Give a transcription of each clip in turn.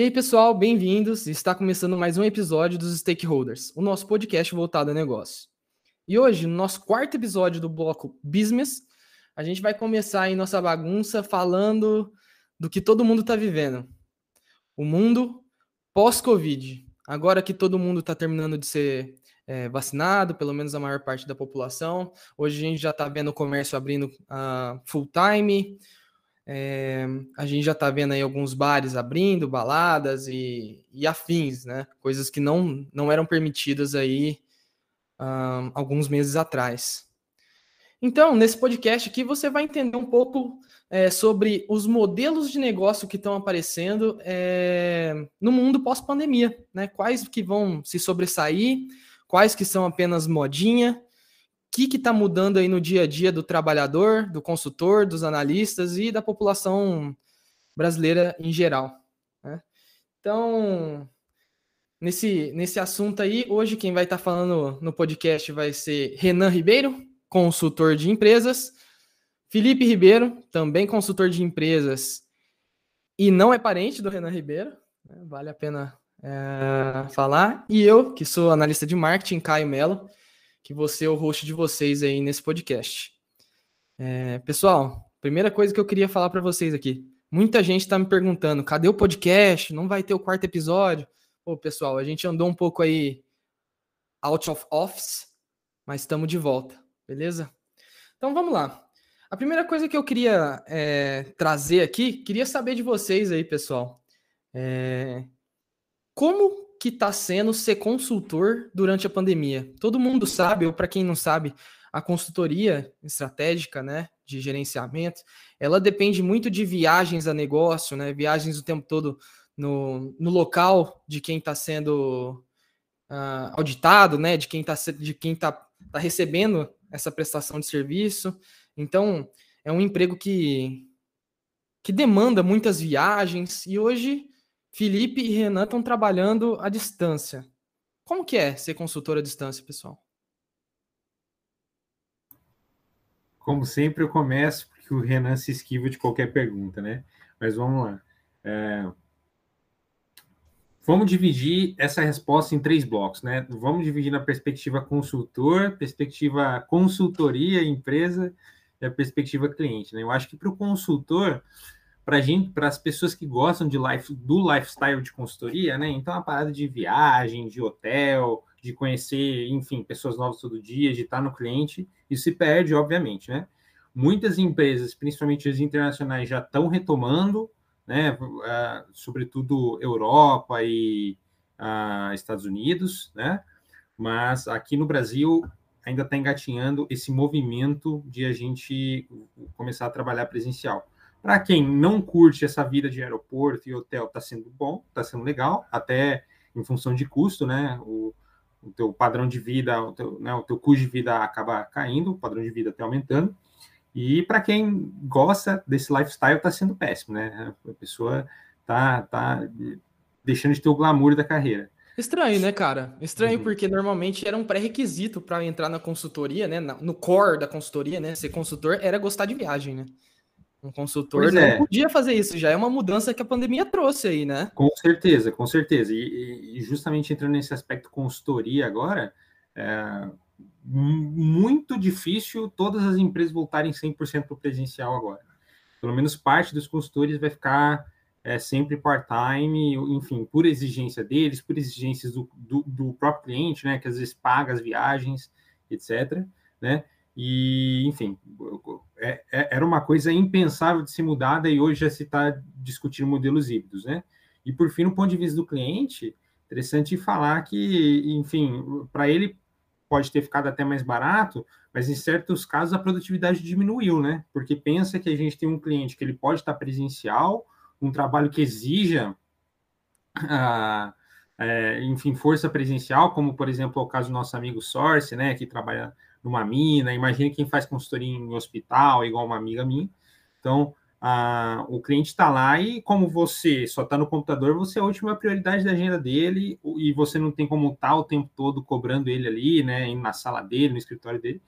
E aí, pessoal, bem-vindos. Está começando mais um episódio dos Stakeholders, o nosso podcast voltado a negócio. E hoje, no nosso quarto episódio do bloco Business, a gente vai começar aí nossa bagunça falando do que todo mundo está vivendo. O mundo pós-Covid. Agora que todo mundo está terminando de ser é, vacinado, pelo menos a maior parte da população. Hoje a gente já está vendo o comércio abrindo uh, full time, é, a gente já está vendo aí alguns bares abrindo, baladas e, e, afins, né? Coisas que não, não eram permitidas aí um, alguns meses atrás. Então, nesse podcast aqui, você vai entender um pouco é, sobre os modelos de negócio que estão aparecendo é, no mundo pós-pandemia, né? Quais que vão se sobressair, quais que são apenas modinha que está mudando aí no dia a dia do trabalhador, do consultor, dos analistas e da população brasileira em geral. Né? Então, nesse, nesse assunto aí, hoje quem vai estar tá falando no podcast vai ser Renan Ribeiro, consultor de empresas, Felipe Ribeiro, também consultor de empresas e não é parente do Renan Ribeiro, né? vale a pena é, falar, e eu, que sou analista de marketing, Caio Melo, que você é o host de vocês aí nesse podcast. É, pessoal, primeira coisa que eu queria falar para vocês aqui. Muita gente está me perguntando, cadê o podcast? Não vai ter o quarto episódio? Pô, pessoal, a gente andou um pouco aí out of office, mas estamos de volta, beleza? Então vamos lá. A primeira coisa que eu queria é, trazer aqui, queria saber de vocês aí, pessoal. É, como que está sendo ser consultor durante a pandemia. Todo mundo sabe, ou para quem não sabe, a consultoria estratégica, né, de gerenciamento, ela depende muito de viagens a negócio, né, viagens o tempo todo no, no local de quem está sendo uh, auditado, né, de quem está de quem tá, tá recebendo essa prestação de serviço. Então, é um emprego que que demanda muitas viagens e hoje Felipe e Renan estão trabalhando à distância. Como que é ser consultor à distância, pessoal? Como sempre, eu começo porque o Renan se esquiva de qualquer pergunta, né? Mas vamos lá. É... Vamos dividir essa resposta em três blocos, né? Vamos dividir na perspectiva consultor, perspectiva consultoria, empresa e a perspectiva cliente, né? Eu acho que para o consultor, para gente, para as pessoas que gostam de life, do lifestyle de consultoria, né? Então a parada de viagem, de hotel, de conhecer, enfim, pessoas novas todo dia, de estar no cliente, isso se perde, obviamente, né? Muitas empresas, principalmente as internacionais, já estão retomando, né? Uh, sobretudo Europa e uh, Estados Unidos, né? Mas aqui no Brasil ainda está engatinhando esse movimento de a gente começar a trabalhar presencial. Para quem não curte essa vida de aeroporto e hotel, está sendo bom, está sendo legal, até em função de custo, né? O, o teu padrão de vida, o teu, né, o teu custo de vida acaba caindo, o padrão de vida até aumentando. E para quem gosta desse lifestyle, está sendo péssimo, né? A pessoa tá, tá deixando de ter o glamour da carreira. Estranho, né, cara? Estranho uhum. porque normalmente era um pré-requisito para entrar na consultoria, né? No core da consultoria, né? Ser consultor era gostar de viagem, né? Um consultor pois não é. podia fazer isso, já é uma mudança que a pandemia trouxe aí, né? Com certeza, com certeza. E, e justamente entrando nesse aspecto consultoria agora, é muito difícil todas as empresas voltarem 100% para o presencial agora. Pelo menos parte dos consultores vai ficar é, sempre part-time, enfim, por exigência deles, por exigências do, do, do próprio cliente, né, que às vezes paga as viagens, etc., né? E, enfim, é, é, era uma coisa impensável de ser mudada e hoje já se está discutindo modelos híbridos, né? E, por fim, no ponto de vista do cliente, interessante falar que, enfim, para ele pode ter ficado até mais barato, mas em certos casos a produtividade diminuiu, né? Porque pensa que a gente tem um cliente que ele pode estar presencial, um trabalho que exija, ah, é, enfim, força presencial, como, por exemplo, é o caso do nosso amigo Source, né? Que trabalha numa mina, imagine quem faz consultoria em hospital, igual uma amiga minha. Então, o cliente está lá e, como você só está no computador, você é a última prioridade da agenda dele e você não tem como estar tá o tempo todo cobrando ele ali, né, na sala dele, no escritório dele.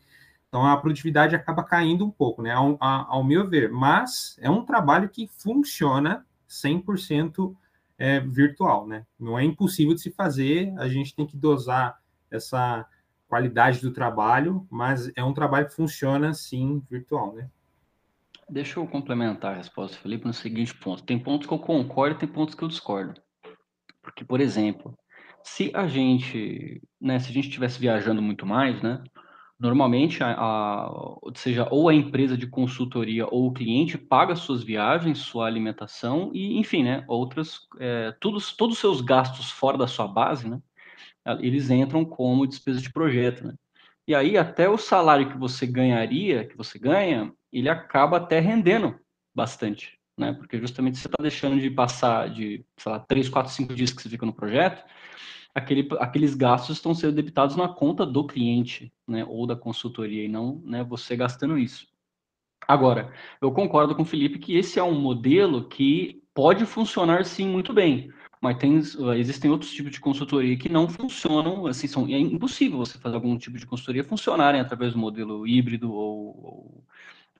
Então, a produtividade acaba caindo um pouco, né, ao, ao meu ver. Mas é um trabalho que funciona 100% é, virtual, né? Não é impossível de se fazer, a gente tem que dosar essa qualidade do trabalho, mas é um trabalho que funciona sim virtual, né? Deixa eu complementar a resposta, Felipe, no seguinte ponto. Tem pontos que eu concordo tem pontos que eu discordo. Porque, por exemplo, se a gente, né, se a gente estivesse viajando muito mais, né, normalmente, a, a, seja ou a empresa de consultoria ou o cliente paga suas viagens, sua alimentação e, enfim, né, outras, é, todos, todos os seus gastos fora da sua base, né, eles entram como despesa de projeto, né. E aí, até o salário que você ganharia, que você ganha, ele acaba até rendendo bastante, né? Porque justamente você está deixando de passar de, sei lá, 3, 4, 5 dias que você fica no projeto, aquele, aqueles gastos estão sendo debitados na conta do cliente, né? Ou da consultoria, e não né, você gastando isso. Agora, eu concordo com o Felipe que esse é um modelo que pode funcionar sim muito bem, mas tem, existem outros tipos de consultoria que não funcionam, assim, são, é impossível você fazer algum tipo de consultoria funcionarem através do modelo híbrido ou, ou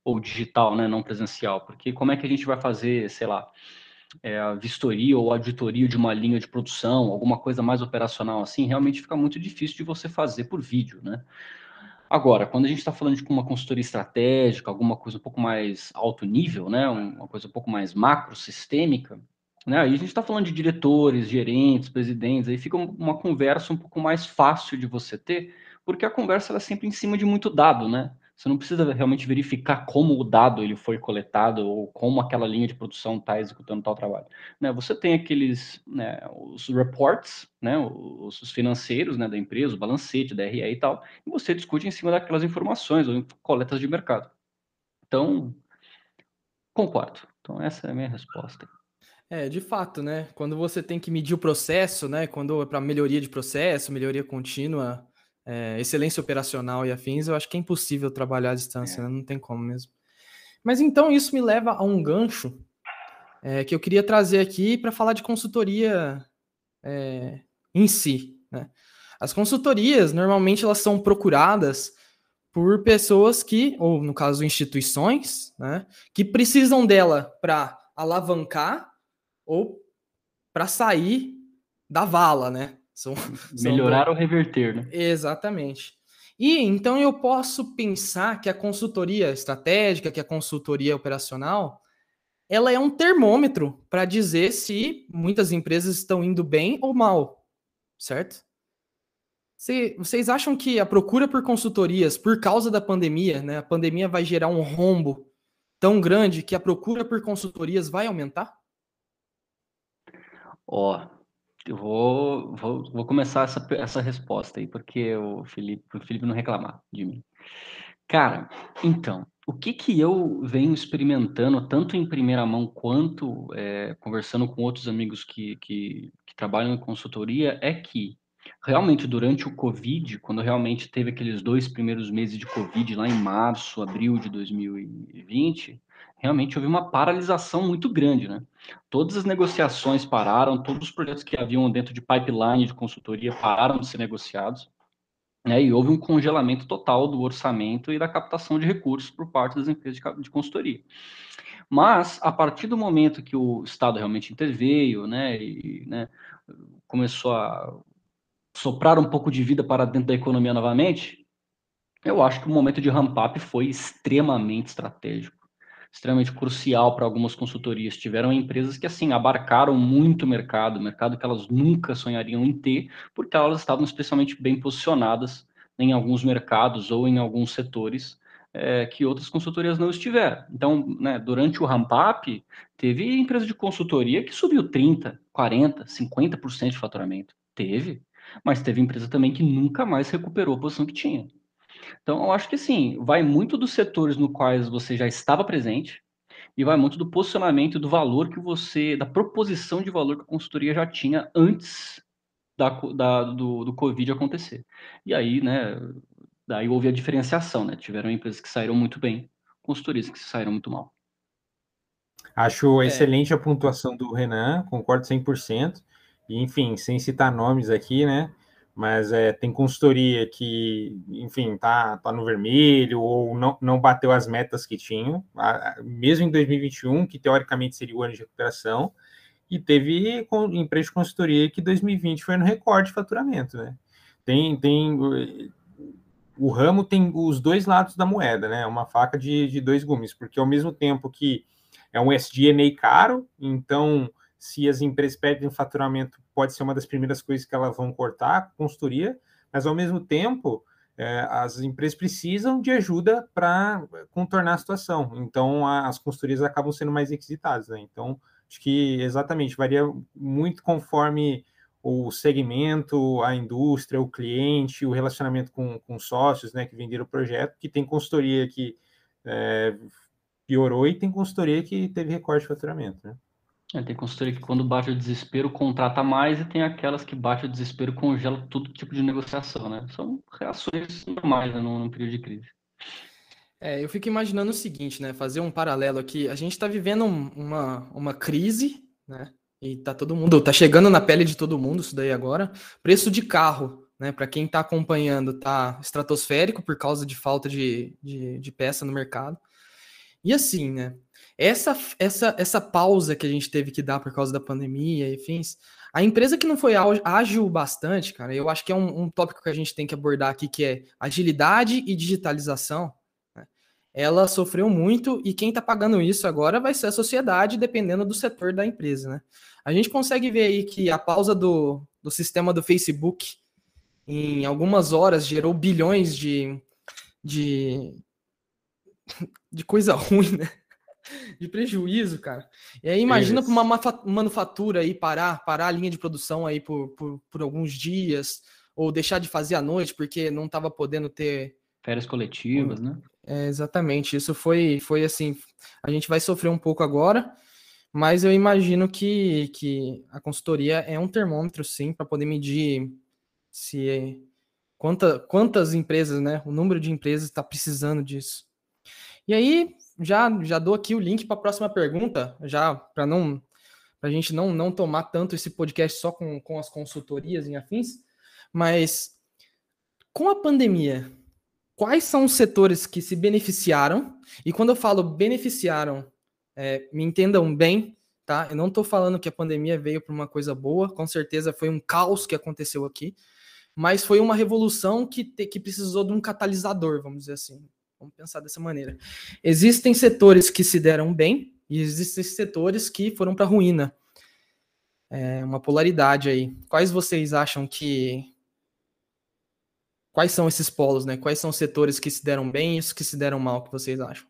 ou digital, né, não presencial, porque como é que a gente vai fazer, sei lá, é, a vistoria ou auditoria de uma linha de produção, alguma coisa mais operacional assim, realmente fica muito difícil de você fazer por vídeo, né? Agora, quando a gente está falando de uma consultoria estratégica, alguma coisa um pouco mais alto nível, né, uma coisa um pouco mais macro, sistêmica, né, aí a gente está falando de diretores, gerentes, presidentes, aí fica uma conversa um pouco mais fácil de você ter, porque a conversa é sempre em cima de muito dado, né? Você não precisa realmente verificar como o dado ele foi coletado ou como aquela linha de produção está executando tal trabalho. Né? Você tem aqueles, né, os reports, né, os financeiros né, da empresa, o balancete, da RE e tal, e você discute em cima daquelas informações ou coletas de mercado. Então, concordo. Então, essa é a minha resposta. É, de fato, né? Quando você tem que medir o processo, né? Quando é para melhoria de processo, melhoria contínua, é, excelência operacional e afins, eu acho que é impossível trabalhar à distância, é. né? não tem como mesmo. Mas então isso me leva a um gancho é, que eu queria trazer aqui para falar de consultoria é, em si. Né? As consultorias, normalmente, elas são procuradas por pessoas que, ou no caso, instituições, né, que precisam dela para alavancar ou para sair da vala, né? São, Melhorar são... ou reverter, né? Exatamente. E então eu posso pensar que a consultoria estratégica, que a consultoria operacional, ela é um termômetro para dizer se muitas empresas estão indo bem ou mal, certo? vocês acham que a procura por consultorias, por causa da pandemia, né, a pandemia vai gerar um rombo tão grande que a procura por consultorias vai aumentar? Ó, eu vou, vou, vou começar essa, essa resposta aí, porque o Felipe, o Felipe não reclamar de mim. Cara, então, o que que eu venho experimentando, tanto em primeira mão quanto é, conversando com outros amigos que, que, que trabalham em consultoria, é que realmente durante o Covid, quando realmente teve aqueles dois primeiros meses de Covid, lá em março, abril de 2020, realmente houve uma paralisação muito grande, né? Todas as negociações pararam, todos os projetos que haviam dentro de pipeline de consultoria pararam de ser negociados, né? E houve um congelamento total do orçamento e da captação de recursos por parte das empresas de, consultoria. Mas, a partir do momento que o Estado realmente interveio, né, e né, começou a soprar um pouco de vida para dentro da economia novamente, eu acho que o momento de ramp-up foi extremamente estratégico extremamente crucial para algumas consultorias. Tiveram empresas que, assim, abarcaram muito mercado, mercado que elas nunca sonhariam em ter, porque elas estavam especialmente bem posicionadas em alguns mercados ou em alguns setores é, que outras consultorias não estiveram. Então, né, durante o ramp-up, teve empresa de consultoria que subiu 30%, 40%, 50% de faturamento. Teve. Mas teve empresa também que nunca mais recuperou a posição que tinha. Então, eu acho que sim, vai muito dos setores no quais você já estava presente e vai muito do posicionamento do valor que você, da proposição de valor que a consultoria já tinha antes da, da, do, do Covid acontecer. E aí, né, daí houve a diferenciação, né? Tiveram empresas que saíram muito bem, consultorias que saíram muito mal. Acho é. excelente a pontuação do Renan, concordo 100%. Enfim, sem citar nomes aqui, né? mas é, tem consultoria que, enfim, tá, tá no vermelho ou não, não bateu as metas que tinham, mesmo em 2021, que teoricamente seria o ano de recuperação, e teve empresa de consultoria que 2020 foi no recorde de faturamento, né? Tem, tem o ramo tem os dois lados da moeda, né? Uma faca de, de dois gumes, porque ao mesmo tempo que é um SG caro, então se as empresas perdem faturamento, pode ser uma das primeiras coisas que elas vão cortar, consultoria, mas ao mesmo tempo é, as empresas precisam de ajuda para contornar a situação. Então, a, as consultorias acabam sendo mais requisitadas. Né? Então, acho que exatamente varia muito conforme o segmento, a indústria, o cliente, o relacionamento com, com sócios né, que venderam o projeto, que tem consultoria que é, piorou e tem consultoria que teve recorte de faturamento. Né? É, tem consultoria que quando bate o desespero contrata mais e tem aquelas que bate o desespero congela todo tipo de negociação, né? São reações normais né, num, período de crise. É, eu fico imaginando o seguinte, né? Fazer um paralelo aqui. A gente está vivendo uma, uma crise, né? E tá todo mundo, tá chegando na pele de todo mundo isso daí agora. Preço de carro, né? Para quem está acompanhando, tá estratosférico por causa de falta de, de, de peça no mercado. E assim, né? Essa, essa, essa pausa que a gente teve que dar por causa da pandemia e fins, a empresa que não foi ágil bastante, cara, eu acho que é um, um tópico que a gente tem que abordar aqui, que é agilidade e digitalização. Né? Ela sofreu muito e quem está pagando isso agora vai ser a sociedade, dependendo do setor da empresa, né? A gente consegue ver aí que a pausa do, do sistema do Facebook em algumas horas gerou bilhões de, de, de coisa ruim, né? De prejuízo, cara. E aí imagina para uma manufatura aí parar, parar a linha de produção aí por, por, por, alguns dias, ou deixar de fazer à noite porque não estava podendo ter férias coletivas, né? É, exatamente. Isso foi, foi assim. A gente vai sofrer um pouco agora, mas eu imagino que, que a consultoria é um termômetro, sim, para poder medir se quanta, quantas empresas, né? O número de empresas está precisando disso. E aí, já, já dou aqui o link para a próxima pergunta, já para não para a gente não, não tomar tanto esse podcast só com, com as consultorias em afins, mas com a pandemia, quais são os setores que se beneficiaram? E quando eu falo beneficiaram, é, me entendam bem, tá? Eu não estou falando que a pandemia veio para uma coisa boa, com certeza foi um caos que aconteceu aqui, mas foi uma revolução que, te, que precisou de um catalisador, vamos dizer assim. Vamos pensar dessa maneira. Existem setores que se deram bem e existem setores que foram para ruína. É uma polaridade aí. Quais vocês acham que Quais são esses polos, né? Quais são os setores que se deram bem e os que se deram mal, que vocês acham?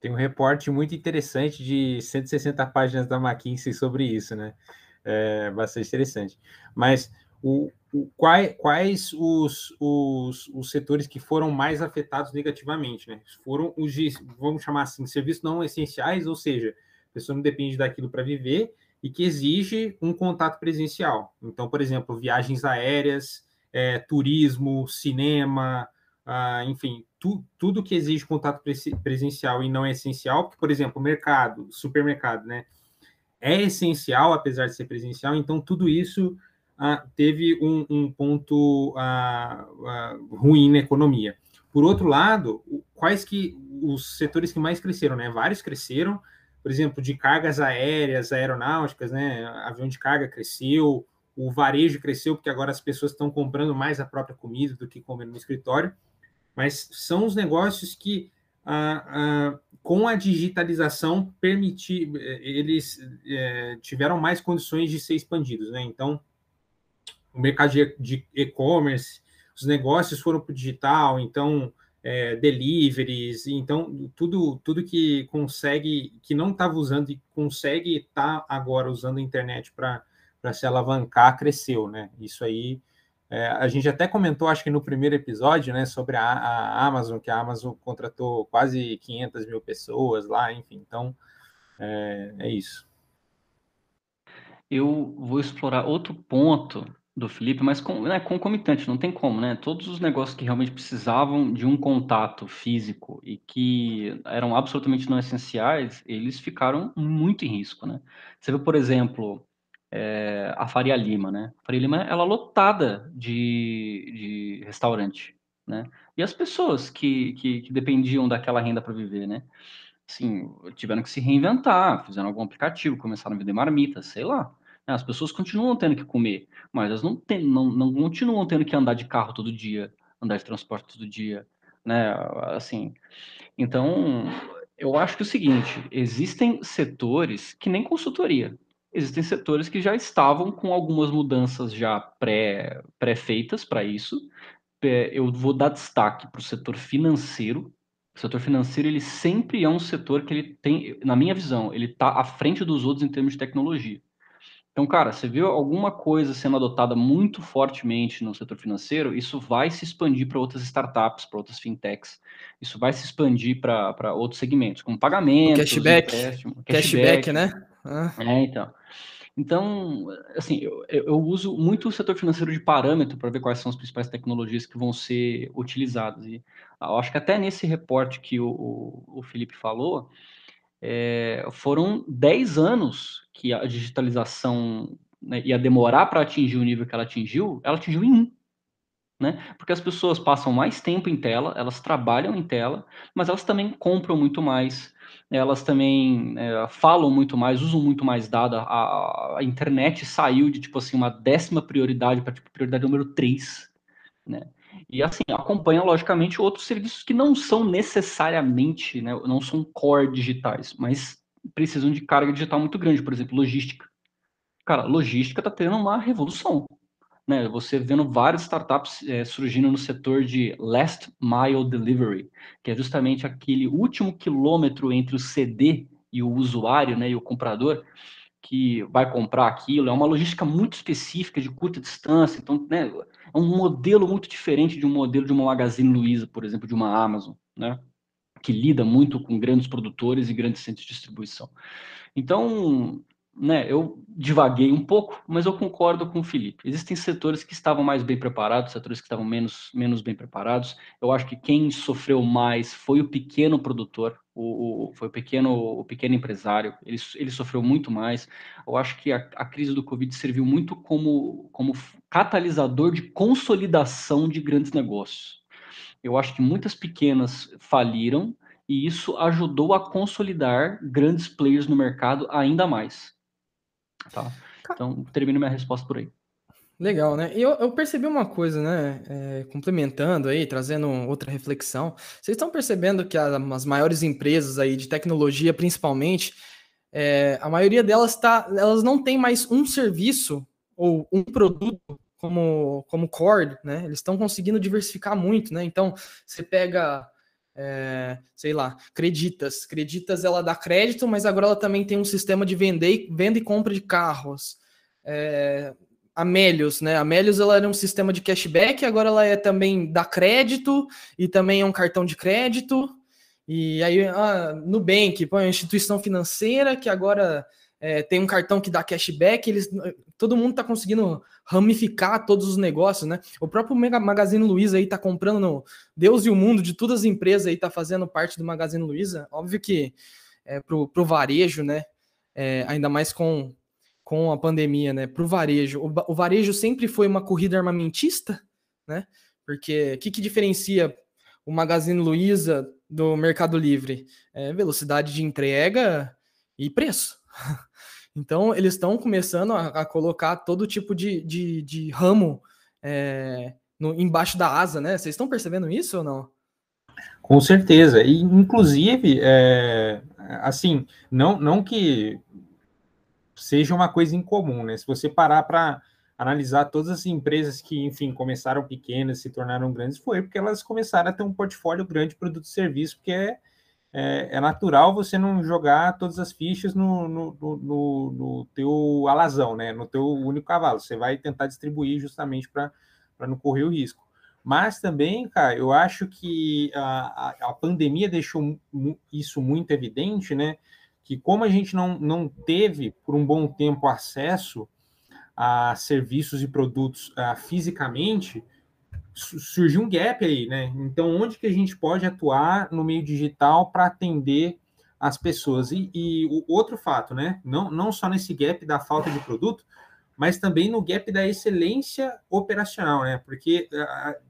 Tem um reporte muito interessante de 160 páginas da McKinsey sobre isso, né? É bastante interessante. Mas o, quais, quais os, os, os, setores que foram mais afetados negativamente, né? Foram os, vamos chamar assim, serviços não essenciais, ou seja, a pessoa não depende daquilo para viver e que exige um contato presencial. Então, por exemplo, viagens aéreas, é, turismo, cinema, ah, enfim, tu, tudo que exige contato presencial e não é essencial, porque, por exemplo, mercado, supermercado, né? É essencial, apesar de ser presencial, então tudo isso ah, teve um, um ponto ah, ah, ruim na economia. Por outro lado, quais que os setores que mais cresceram, né? Vários cresceram, por exemplo, de cargas aéreas, aeronáuticas, né? Avião de carga cresceu, o varejo cresceu porque agora as pessoas estão comprando mais a própria comida do que comendo no escritório. Mas são os negócios que com a digitalização permitir eles eh, tiveram mais condições de ser expandidos, né? Então o mercado de e-commerce, os negócios foram para o digital, então é, deliveries, então tudo tudo que consegue, que não estava usando e consegue estar tá agora usando a internet para se alavancar, cresceu, né? Isso aí é, a gente até comentou, acho que no primeiro episódio, né, sobre a, a, Amazon, que a Amazon contratou quase 500 mil pessoas lá, enfim, então é, é isso. Eu vou explorar outro ponto do Felipe, mas com, né, concomitante, não tem como, né? Todos os negócios que realmente precisavam de um contato físico e que eram absolutamente não essenciais, eles ficaram muito em risco, né? Você vê, por exemplo, é, a Faria Lima, né? A Faria Lima, ela lotada de, de restaurante, né? E as pessoas que, que, que dependiam daquela renda para viver, né? assim, tiveram que se reinventar, fizeram algum aplicativo, começaram a vender marmita, sei lá. Né? As pessoas continuam tendo que comer, mas elas não, tem, não, não continuam tendo que andar de carro todo dia, andar de transporte todo dia, né? Assim, então, eu acho que é o seguinte, existem setores que nem consultoria, existem setores que já estavam com algumas mudanças já pré, pré-feitas para isso. Eu vou dar destaque para o setor financeiro, o setor financeiro, ele sempre é um setor que ele tem, na minha visão, ele está à frente dos outros em termos de tecnologia. Então, cara, você viu alguma coisa sendo adotada muito fortemente no setor financeiro, isso vai se expandir para outras startups, para outras fintechs. Isso vai se expandir para outros segmentos, como pagamento, cashback, cashback, cashback, né? Ah. É, então. Então, assim, eu, eu, uso muito o setor financeiro de parâmetro para ver quais são as principais tecnologias que vão ser utilizadas. E eu acho que até nesse reporte que o, o, o Felipe falou, é, foram 10 anos que a digitalização né, ia demorar para atingir o nível que ela atingiu, ela atingiu em um. Né? Porque as pessoas passam mais tempo em tela, elas trabalham em tela, mas elas também compram muito mais, elas também é, falam muito mais, usam muito mais dados. A, a, internet saiu de tipo assim uma décima prioridade para tipo, prioridade número 3, né? E assim, acompanha logicamente outros serviços que não são necessariamente, né, não são core digitais, mas precisam de carga digital muito grande, por exemplo, logística. Cara, logística está tendo uma revolução né, você vendo várias startups é, surgindo no setor de last mile delivery, que é justamente aquele último quilômetro entre o CD e o usuário, né, e o comprador, que vai comprar aquilo. É uma logística muito específica, de curta distância. Então, né, um modelo muito diferente de um modelo de uma Magazine Luiza, por exemplo, de uma Amazon, né, que lida muito com grandes produtores e grandes centros de distribuição. Então, né, eu divaguei um pouco, mas eu concordo com o Felipe. Existem setores que estavam mais bem preparados, setores que estavam menos, menos bem preparados. Eu acho que quem sofreu mais foi o pequeno produtor, o, o foi o pequeno, o pequeno empresário. Ele, ele sofreu muito mais. Eu acho que a, a crise do Covid serviu muito como, como catalisador de consolidação de grandes negócios. Eu acho que muitas pequenas faliram e isso ajudou a consolidar grandes players no mercado ainda mais. Tá? Então, termino minha resposta por aí. Legal, né? E eu, eu, percebi uma coisa, né? É, complementando aí, trazendo outra reflexão. Vocês estão percebendo que as maiores empresas aí de tecnologia, principalmente, é, a maioria delas tá, elas não tem mais um serviço ou um produto como, como core, né? Eles estão conseguindo diversificar muito, né? Então, você pega é, sei lá, Creditas. Creditas ela dá crédito, mas agora ela também tem um sistema de vender, venda e compra de carros. É, Amélios, né? Amélios ela era um sistema de cashback, agora ela é também dá crédito e também é um cartão de crédito. E aí, ah, Nubank, põe uma instituição financeira que agora é, tem um cartão que dá cashback, eles, todo mundo está conseguindo ramificar todos os negócios, né? O próprio Magazine Luiza aí está comprando no Deus e o mundo de todas as empresas aí está fazendo parte do Magazine Luiza. Óbvio que é, pro varejo, né? É, ainda mais com, com a pandemia, né? Pro varejo. O, o varejo sempre foi uma corrida armamentista, né? Porque o que, que diferencia o Magazine Luiza do Mercado Livre? É velocidade de entrega e preço. Então, eles estão começando a, a, colocar todo tipo de, de, de ramo é, no, embaixo da asa, né? Vocês estão percebendo isso ou não? Com certeza. E, inclusive, é, assim, não, não que seja uma coisa incomum, né? Se você parar para analisar todas as empresas que, enfim, começaram pequenas, se tornaram grandes, foi porque elas começaram a ter um portfólio grande de produto e serviço, porque é é, é, natural você não jogar todas as fichas no, no, no, no, teu alazão, né? No teu único cavalo. Você vai tentar distribuir justamente para não correr o risco. Mas também, cara, eu acho que a, a, a, pandemia deixou isso muito evidente, né? Que como a gente não, não teve por um bom tempo acesso a serviços e produtos uh, fisicamente, surgiu um gap aí, né? Então, onde que a gente pode atuar no meio digital para atender as pessoas? E, e, o outro fato, né? Não, não só nesse gap da falta de produto, mas também no gap da excelência operacional, né? Porque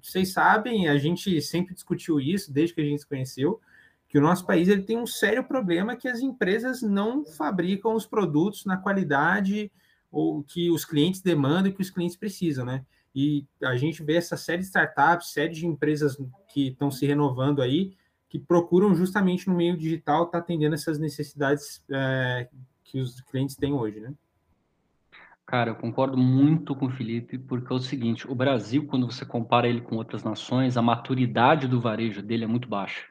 vocês sabem, a gente sempre discutiu isso desde que a gente se conheceu, que o nosso país ele tem um sério problema que as empresas não fabricam os produtos na qualidade ou que os clientes demandam e que os clientes precisam, né? E a gente vê essa série de startups, série de empresas que estão se renovando aí, que procuram justamente no meio digital estar tá atendendo essas necessidades é, que os clientes têm hoje, né? Cara, eu concordo muito com o Felipe, porque é o seguinte, o Brasil, quando você compara ele com outras nações, a maturidade do varejo dele é muito baixa.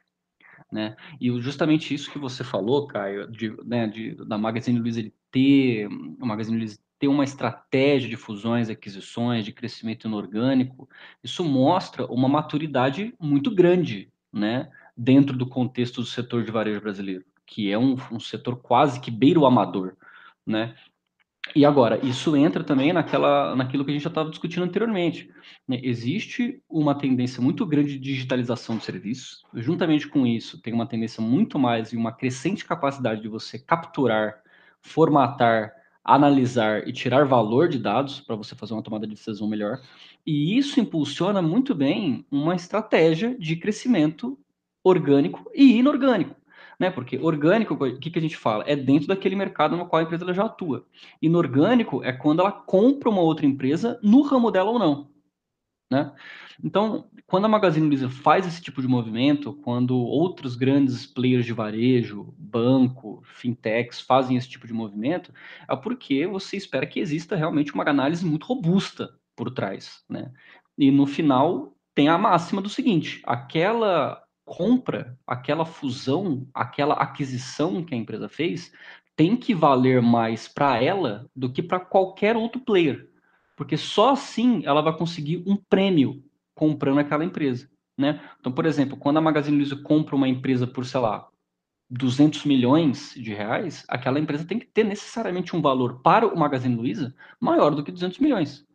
Né? E justamente isso que você falou, Caio, de, né, de, da Magazine Luiza ele ter, o Magazine Luiza ter uma estratégia de fusões, aquisições, de crescimento inorgânico, isso mostra uma maturidade muito grande, né, dentro do contexto do setor de varejo brasileiro, que é um, um setor quase que beira o amador, né? E agora, isso entra também naquela, naquilo que a gente já estava discutindo anteriormente. Né? Existe uma tendência muito grande de digitalização de serviços. Juntamente com isso, tem uma tendência muito mais e uma crescente capacidade de você capturar, formatar, analisar e tirar valor de dados para você fazer uma tomada de decisão melhor. E isso impulsiona muito bem uma estratégia de crescimento orgânico e inorgânico né? Porque orgânico, o que, que a gente fala? É dentro daquele mercado no qual a empresa já atua. Inorgânico é quando ela compra uma outra empresa no ramo dela ou não, né? Então, quando a Magazine Luiza faz esse tipo de movimento, quando outros grandes players de varejo, banco, fintechs fazem esse tipo de movimento, é porque você espera que exista realmente uma análise muito robusta por trás, né? E no final tem a máxima do seguinte: aquela compra, aquela fusão, aquela aquisição que a empresa fez, tem que valer mais para ela do que para qualquer outro player. Porque só assim ela vai conseguir um prêmio comprando aquela empresa. Né? Então, por exemplo, quando a Magazine Luiza compra uma empresa por, sei lá, 200 milhões de reais, aquela empresa tem que ter necessariamente um valor para o Magazine Luiza maior do que 200 milhões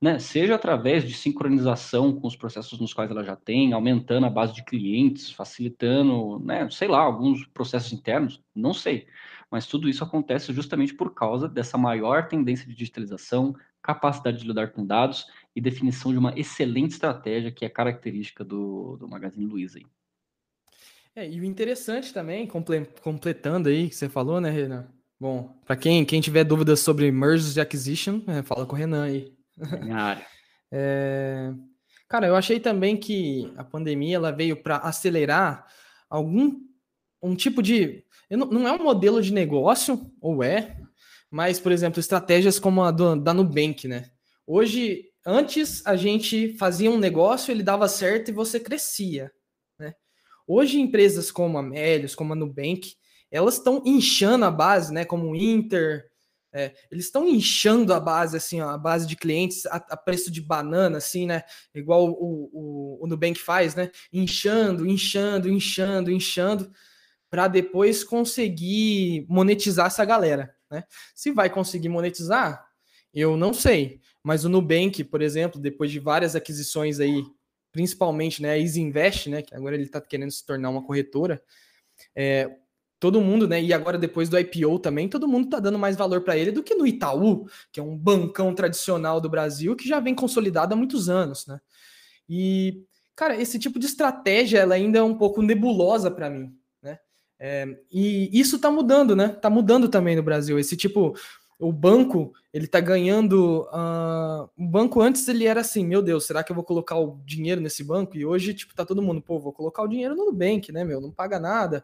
né, seja através de sincronização com os processos nos quais ela já tem, aumentando a base de clientes, facilitando, né, sei lá, alguns processos internos, não sei. Mas tudo isso acontece justamente por causa dessa maior tendência de digitalização, capacidade de lidar com dados e definição de uma excelente estratégia que é característica do, do Magazine Luiza. É, e o interessante também, completando aí que você falou, né, Renan? Bom, para quem, quem tiver dúvidas sobre mergers e acquisition, é, fala com o Renan aí. minha área. É... Cara, eu achei também que a pandemia ela veio para acelerar algum um tipo de. Não, não é um modelo de negócio, ou é, mas, por exemplo, estratégias como a do, da Nubank, né? Hoje, antes a gente fazia um negócio, ele dava certo e você crescia, né? Hoje, empresas como a Melios, como a Nubank, elas estão inchando a base, né? Como o Inter, é, eles estão inchando a base, assim, ó, a base de clientes a, a, preço de banana, assim, né? Igual o, o, o Nubank faz, né? Inchando, inchando, inchando, inchando, para depois conseguir monetizar essa galera, né? Se vai conseguir monetizar, eu não sei. Mas o Nubank, por exemplo, depois de várias aquisições aí, principalmente, né? A Easy Invest, né? Que agora ele está querendo se tornar uma corretora. É, todo mundo, né? E agora depois do IPO também, todo mundo tá dando mais valor para ele do que no Itaú, que é um bancão tradicional do Brasil que já vem consolidado há muitos anos, né? E cara, esse tipo de estratégia ela ainda é um pouco nebulosa para mim? É, e isso tá mudando, né? Tá mudando também no Brasil. Esse tipo, o banco ele tá ganhando. Uh, o banco antes ele era assim, meu Deus, será que eu vou colocar o dinheiro nesse banco? E hoje tipo tá todo mundo, pô, vou colocar o dinheiro no Nubank, né, meu? Não paga nada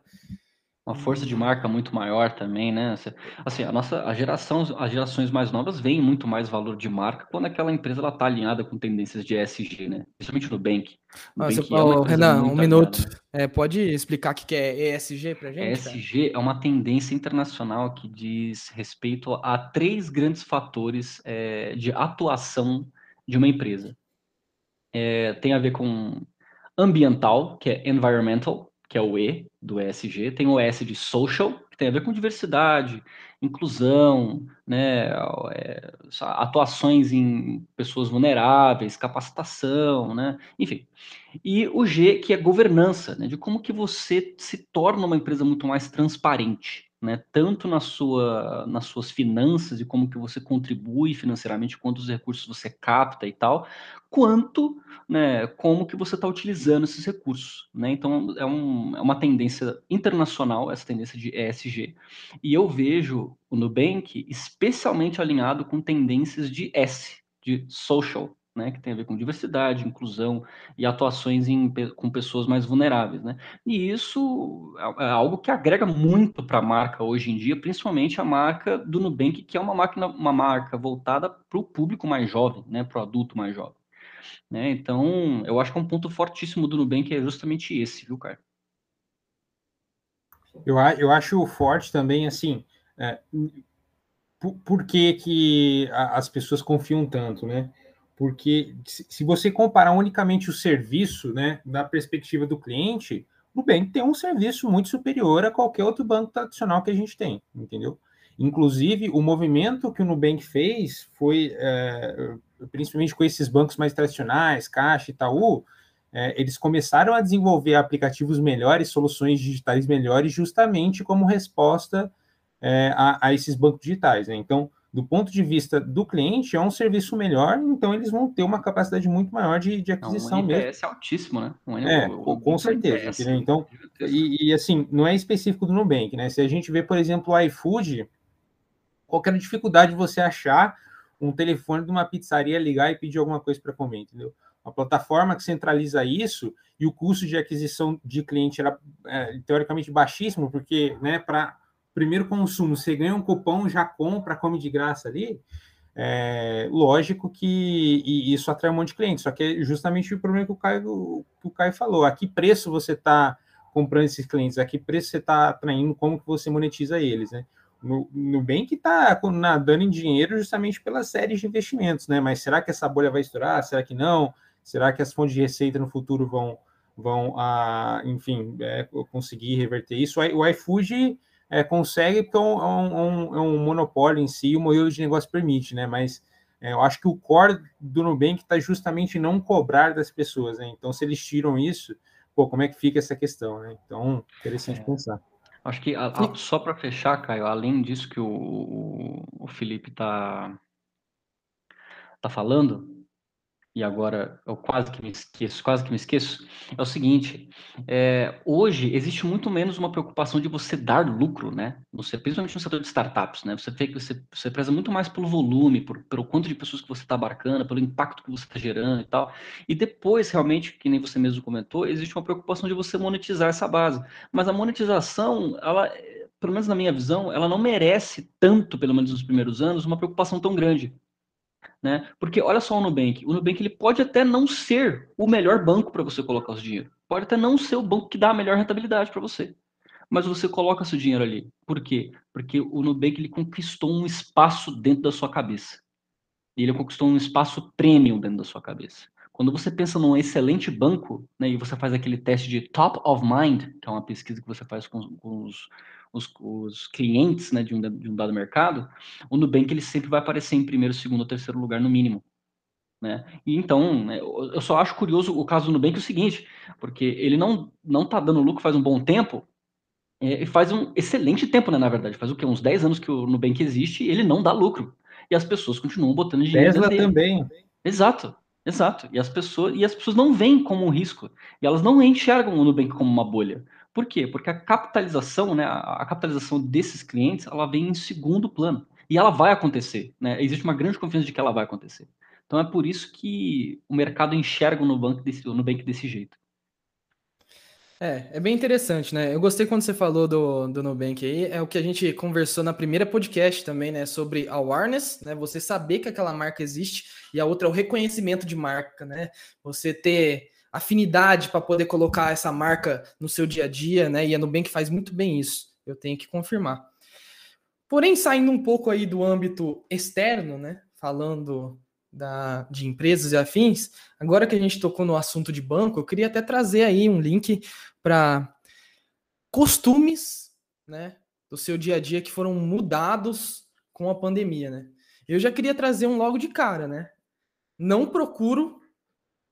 uma força de marca muito maior também, né? Assim, a nossa a geração, as gerações mais novas veem muito mais valor de marca quando aquela empresa ela tá alinhada com tendências de ESG, né? Principalmente no Bank. No Bank é Renan, um minuto. É, pode explicar o que é ESG para gente? ESG cara? é uma tendência internacional que diz respeito a três grandes fatores é, de atuação de uma empresa. É, tem a ver com ambiental, que é environmental, que é o E do ESG, tem o S de social, que tem a ver com diversidade, inclusão, né, é, atuações em pessoas vulneráveis, capacitação, né, enfim. E o G, que é governança, né, de como que você se torna uma empresa muito mais transparente, né? Tanto na sua, nas suas finanças e como que você contribui financeiramente, quantos recursos você capta e tal, quanto, né, como que você está utilizando esses recursos, né? Então é, um, é uma tendência internacional essa tendência de ESG e eu vejo o Nubank especialmente alinhado com tendências de S, de social, né, que tem a ver com diversidade, inclusão e atuações em, com pessoas mais vulneráveis, né? E isso é, é algo que agrega muito para a marca hoje em dia, principalmente a marca do Nubank, que é uma, máquina, uma marca voltada para o público mais jovem, né, para o adulto mais jovem. Né? Então, eu acho que é um ponto fortíssimo do Nubank é justamente esse, viu, cara? Eu, eu acho forte também, assim, é, por, por que, que as pessoas confiam tanto, né? Porque se você comparar unicamente o serviço, né, da perspectiva do cliente, o Nubank tem um serviço muito superior a qualquer outro banco tradicional que a gente tem, entendeu? Inclusive, o movimento que o Nubank fez foi, é, principalmente com esses bancos mais tradicionais, Caixa, Itaú, é, eles começaram a desenvolver aplicativos melhores, soluções digitais melhores, justamente como resposta é, a, a, esses bancos digitais. Né? Então, do ponto de vista do cliente, é um serviço melhor, então eles vão ter uma capacidade muito maior de, de aquisição é um NPS mesmo. altíssimo, né? Um é, com, com certeza. então, e, e, assim, não é específico do Nubank, né? Se a gente vê, por exemplo, o iFood, qualquer dificuldade de você achar um telefone de uma pizzaria, ligar e pedir alguma coisa para comer, entendeu? Uma plataforma que centraliza isso e o custo de aquisição de cliente era é, teoricamente baixíssimo, porque, né, para primeiro consumo, você ganha um cupom, já compra, come de graça ali, é, lógico que isso atrai um monte de clientes, só que é justamente o problema que o Caio, que o Caio falou. A que preço você está comprando esses clientes? A que preço você está atraindo? Como que você monetiza eles, né? No, Nubank está nadando em dinheiro justamente pelas séries de investimentos, né? Mas será que essa bolha vai estourar? Será que não? Será que as fontes de receita no futuro vão, vão ah, enfim, é, conseguir reverter isso? O iFood é, consegue, porque é, é um, é um, monopólio em si, o modelo de negócio permite, né? Mas é, eu acho que o core do Nubank está justamente não cobrar das pessoas, né? Então, se eles tiram isso, pô, como é que fica essa questão, né? Então, interessante é. pensar. Acho que a, a, só para fechar, Caio, além disso que o, o Felipe está tá falando, e agora eu quase que me esqueço, quase que me esqueço, é o seguinte: é, hoje existe muito menos uma preocupação de você dar lucro, né? Você, principalmente no setor de startups, né? Você, você, você preza muito mais pelo volume, por, pelo quanto de pessoas que você está abarcando, pelo impacto que você está gerando e tal. E depois, realmente, que nem você mesmo comentou, existe uma preocupação de você monetizar essa base. Mas a monetização, ela, pelo menos na minha visão, ela não merece tanto, pelo menos nos primeiros anos, uma preocupação tão grande né? Porque olha só o Nubank, o Nubank ele pode até não ser o melhor banco para você colocar o dinheiro, pode até não ser o banco que dá a melhor rentabilidade para você, mas você coloca seu dinheiro ali. Por quê? Porque o Nubank ele conquistou um espaço dentro da sua cabeça. E ele conquistou um espaço premium dentro da sua cabeça. Quando você pensa num excelente banco, né, e você faz aquele teste de top of mind, que é uma pesquisa que você faz com, com os, os, os clientes né, de, um, de, um, dado mercado, o Nubank ele sempre vai aparecer em primeiro, segundo ou terceiro lugar no mínimo. Né? E então, né, eu só acho curioso o caso do Nubank é o seguinte, porque ele não não está dando lucro faz um bom tempo, é, e faz um excelente tempo, né, na verdade, faz o que? Uns 10 anos que o Nubank existe e ele não dá lucro. E as pessoas continuam botando dinheiro Tesla também. Exato. Exato. E as pessoas e as pessoas não veem como um risco. E elas não enxergam o Nubank como uma bolha. Por quê? Porque a capitalização, né, a capitalização desses clientes, ela vem em segundo plano. E ela vai acontecer, né? Existe uma grande confiança de que ela vai acontecer. Então é por isso que o mercado enxerga o Nubank desse, o Nubank desse jeito. É, é bem interessante, né? Eu gostei quando você falou do, do Nubank aí, é o que a gente conversou na primeira podcast também, né? Sobre awareness, né? Você saber que aquela marca existe, e a outra é o reconhecimento de marca, né? Você ter afinidade para poder colocar essa marca no seu dia a dia, né? E a Nubank faz muito bem isso, eu tenho que confirmar. Porém, saindo um pouco aí do âmbito externo, né? Falando da, de empresas e afins, agora que a gente tocou no assunto de banco, eu queria até trazer aí um link para costumes, né? Do seu dia a dia que foram mudados com a pandemia, né? Eu já queria trazer um logo de cara, né? Não procuro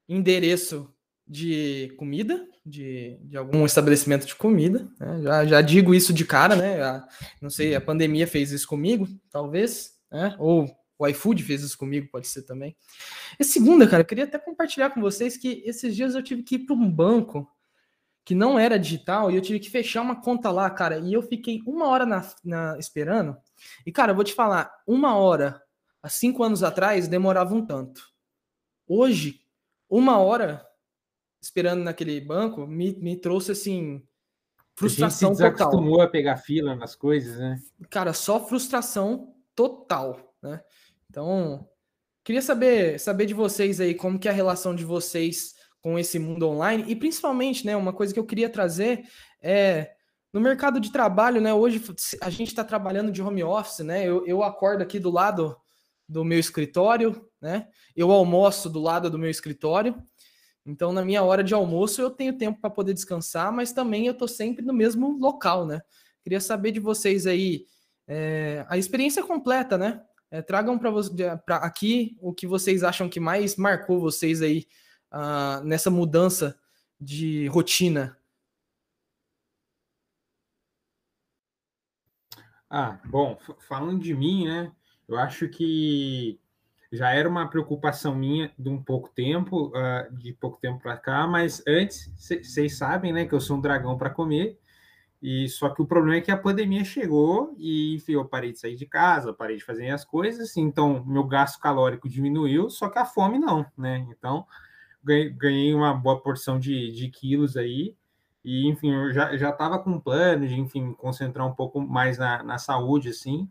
endereço de comida, de, de algum estabelecimento de comida. Né? Já, já digo isso de cara, né? A, não sei, a pandemia fez isso comigo, talvez, né? Ou o iFood fez isso comigo, pode ser também. E segunda, cara, eu queria até compartilhar com vocês que esses dias eu tive que ir para um banco que não era digital e eu tive que fechar uma conta lá, cara. E eu fiquei uma hora na, na esperando. E, cara, eu vou te falar, uma hora há cinco anos atrás demorava um tanto. Hoje, uma hora esperando naquele banco me, me trouxe assim frustração a gente se total. acostumou a pegar fila nas coisas, né? Cara, só frustração total, né? Então, queria saber saber de vocês aí como que é a relação de vocês com esse mundo online e principalmente, né, uma coisa que eu queria trazer é no mercado de trabalho, né? Hoje a gente está trabalhando de home office, né? Eu, eu acordo aqui do lado do meu escritório, né? Eu almoço do lado do meu escritório. Então, na minha hora de almoço, eu tenho tempo para poder descansar, mas também eu estou sempre no mesmo local, né? Queria saber de vocês aí é, a experiência completa, né? É, tragam para aqui o que vocês acham que mais marcou vocês aí uh, nessa mudança de rotina. Ah, bom, falando de mim, né? Eu acho que já era uma preocupação minha de um pouco tempo, uh, de pouco tempo para cá, mas antes, vocês sabem, né, que eu sou um dragão para comer, e só que o problema é que a pandemia chegou e, enfim, eu parei de sair de casa, parei de fazer as coisas, então meu gasto calórico diminuiu, só que a fome não, né? Então, ganhei uma boa porção de, de quilos aí, e, enfim, eu já estava com um plano de, enfim, concentrar um pouco mais na, na saúde, assim,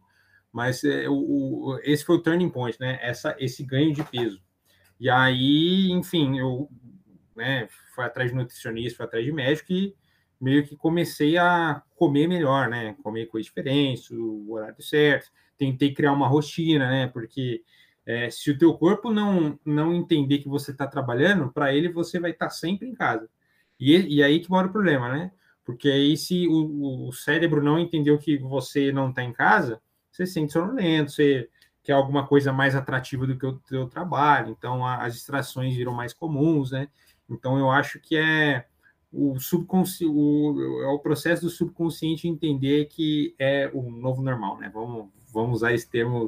mas é, o, o, esse foi o turning point, né? Essa, esse ganho de peso. E aí, enfim, eu né, fui atrás de nutricionista, fui atrás de médico e meio que comecei a comer melhor, né? Comer coisas diferentes, o horário certo. Tentei criar uma rotina, né? Porque é, se o teu corpo não, não entender que você está trabalhando, para ele você vai estar tá sempre em casa. E, e aí que mora o problema, né? Porque aí se o, o cérebro não entendeu que você não está em casa, você se sente sonolento, você quer alguma coisa mais atrativa do que o seu trabalho, então a, as distrações viram mais comuns, né? Então eu acho que é o subconsciente, o, é o processo do subconsciente entender que é o novo normal, né? Vamos, vamos usar esse termo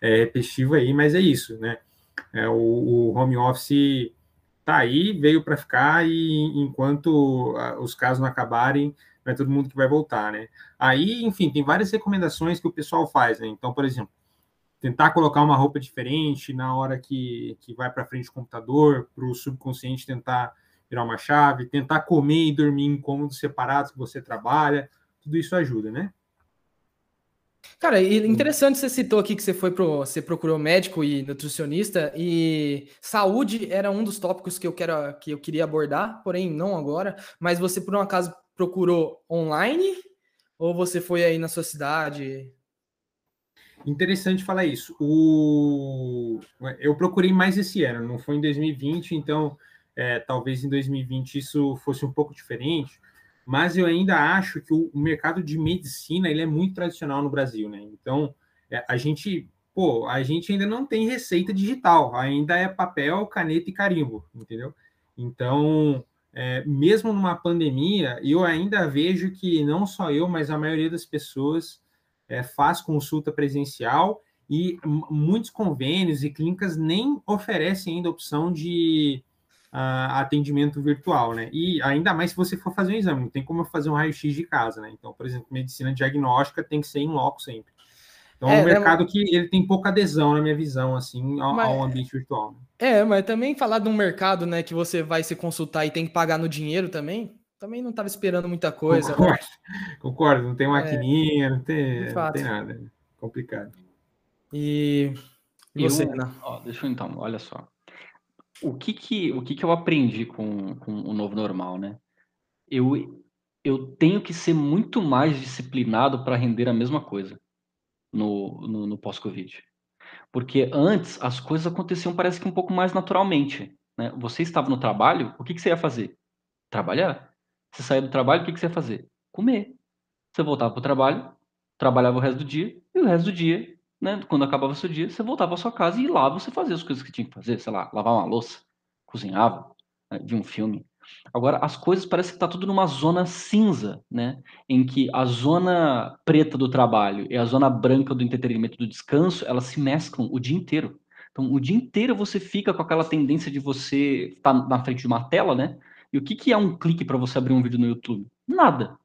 é, repetitivo aí, mas é isso, né? É, o, o home office tá aí, veio para ficar e enquanto os casos não acabarem, não é todo mundo que vai voltar, né? Aí, enfim, tem várias recomendações que o pessoal faz, né? Então, por exemplo, tentar colocar uma roupa diferente na hora que, que vai para frente do computador, para o subconsciente tentar virar uma chave, tentar comer e dormir em cômodos separados que você trabalha, tudo isso ajuda, né? Cara, interessante você citou aqui que você foi pro, você procurou médico e nutricionista e saúde era um dos tópicos que eu quero que eu queria abordar, porém não agora, mas você por um acaso procurou online ou você foi aí na sua cidade? Interessante falar isso. O... Eu procurei mais esse ano, não foi em 2020, então é, talvez em 2020 isso fosse um pouco diferente, mas eu ainda acho que o, mercado de medicina ele é muito tradicional no Brasil, né? Então é, a gente, pô, a gente ainda não tem receita digital, ainda é papel, caneta e carimbo, entendeu? Então é, mesmo numa pandemia, eu ainda vejo que não só eu, mas a maioria das pessoas é, faz consulta presencial e muitos convênios e clínicas nem oferecem ainda opção de uh, atendimento virtual, né? E ainda mais se você for fazer um exame, não tem como fazer um raio-x de casa, né? Então, por exemplo, medicina diagnóstica tem que ser em loco sempre. Então, é, é um né, mercado que ele tem pouca adesão, na minha visão, assim, ao, mas, ao ambiente virtual. Né? É, mas também falar de um mercado, né, que você vai se consultar e tem que pagar no dinheiro também, também não estava esperando muita coisa. Concordo, né? concordo não tem é. maquininha, é, não, tem, não tem nada. É complicado. E, e você, eu, ó, deixa eu então, olha só. O que que, o que que eu aprendi com, com o novo normal, né? Eu, eu tenho que ser muito mais disciplinado para render a mesma coisa no, no, no pós-Covid. Porque antes as coisas aconteciam, parece que um pouco mais naturalmente. Né? Você estava no trabalho, o que, que você ia fazer? Trabalhar. Você saía do trabalho, o que, que você ia fazer? Comer. Você voltava para o trabalho, trabalhava o resto do dia, e o resto do dia, né, quando acabava o seu dia, você voltava para sua casa e lá você fazia as coisas que tinha que fazer, sei lá, lavar uma louça, cozinhava, né, de um filme. Agora, as coisas parecem que está tudo numa zona cinza, né? Em que a zona preta do trabalho e a zona branca do entretenimento do descanso, elas se mesclam o dia inteiro. Então, o dia inteiro você fica com aquela tendência de você estar tá na frente de uma tela, né? E o que, que é um clique para você abrir um vídeo no YouTube? Nada.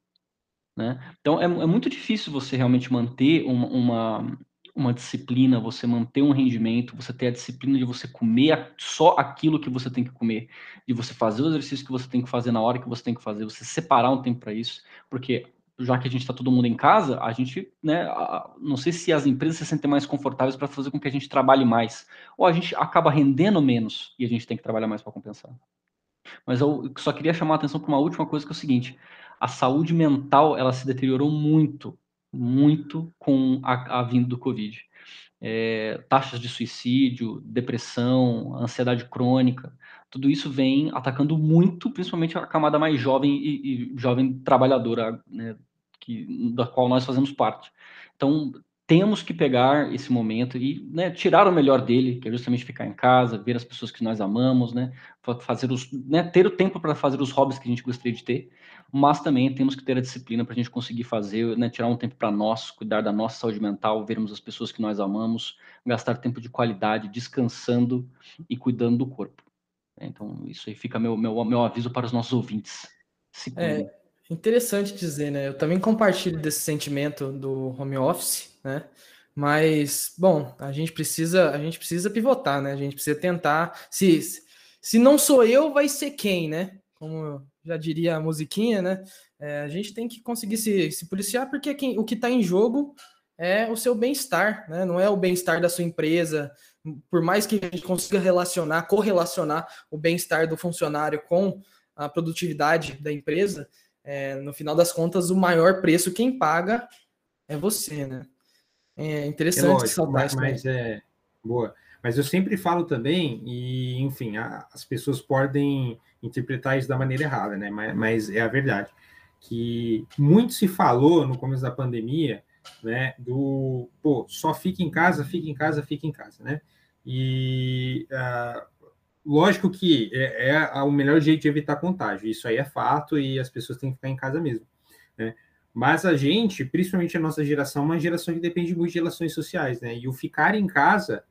Né? Então, é, é muito difícil você realmente manter uma, uma, uma disciplina, você manter um rendimento, você ter a disciplina de você comer só aquilo que você tem que comer, de você fazer o exercício que você tem que fazer na hora que você tem que fazer, você separar um tempo para isso, porque já que a gente está todo mundo em casa, a gente, né, não sei se as empresas se sentem mais confortáveis para fazer com que a gente trabalhe mais, ou a gente acaba rendendo menos e a gente tem que trabalhar mais para compensar. Mas eu só queria chamar a atenção para uma última coisa que é o seguinte: a saúde mental ela se deteriorou muito muito com a, a vinda do Covid. É, taxas de suicídio, depressão, ansiedade crônica, tudo isso vem atacando muito, principalmente a camada mais jovem e, e jovem trabalhadora, né, que, da qual nós fazemos parte. Então, temos que pegar esse momento e né, tirar o melhor dele, que é justamente ficar em casa, ver as pessoas que nós amamos, né, fazer os, né, ter o tempo para fazer os hobbies que a gente gostaria de ter, mas também temos que ter a disciplina para a gente conseguir fazer, né, tirar um tempo para nós, cuidar da nossa saúde mental, vermos as pessoas que nós amamos, gastar tempo de qualidade, descansando e cuidando do corpo. Então, isso aí fica meu, meu, meu aviso para os nossos ouvintes. Se é interessante dizer, né? Eu também compartilho desse sentimento do home office, né? Mas, bom, a gente precisa, a gente precisa pivotar, né? A gente precisa tentar. Se, se não sou eu, vai ser quem, né? Como já diria a musiquinha, né? É, a gente tem que conseguir se, se policiar, porque quem, o que está em jogo é o seu bem-estar, né? Não é o bem-estar da sua empresa. Por mais que a gente consiga relacionar, correlacionar o bem-estar do funcionário com a produtividade da empresa, é, no final das contas, o maior preço quem paga é você, né? É interessante é lógico, mas, mas é boa. Mas eu sempre falo também, e enfim, a, as pessoas podem interpretar isso da maneira errada, né? Mas, mas, é a verdade. Que muito se falou no começo da pandemia, né? Do pô, só fica em casa, fica em casa, fica em casa, né? E uh, lógico que é, é, o melhor jeito de evitar contágio, isso aí é fato e as pessoas têm que ficar em casa mesmo, né? Mas a gente, principalmente a nossa geração, é uma geração que depende muito de relações sociais, né? E o ficar em casa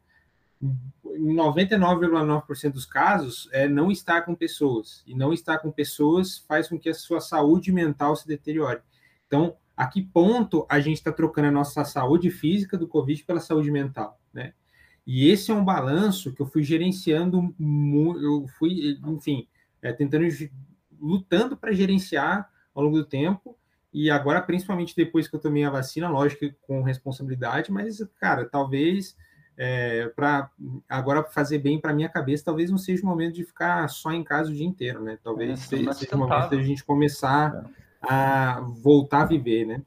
em 99,9% dos casos, é não estar com pessoas. E não estar com pessoas faz com que a sua saúde mental se deteriore. Então, a que ponto a gente está trocando a nossa saúde física do Covid pela saúde mental, né? E esse é um balanço que eu fui gerenciando, eu fui, enfim, é, tentando, lutando para gerenciar ao longo do tempo, e agora, principalmente depois que eu tomei a vacina, lógico com responsabilidade, mas, cara, talvez é, para agora fazer bem para minha cabeça, talvez não seja o momento de ficar só em casa o dia inteiro, né? Talvez é, seja, seja o momento de a gente começar é. a voltar a viver, né?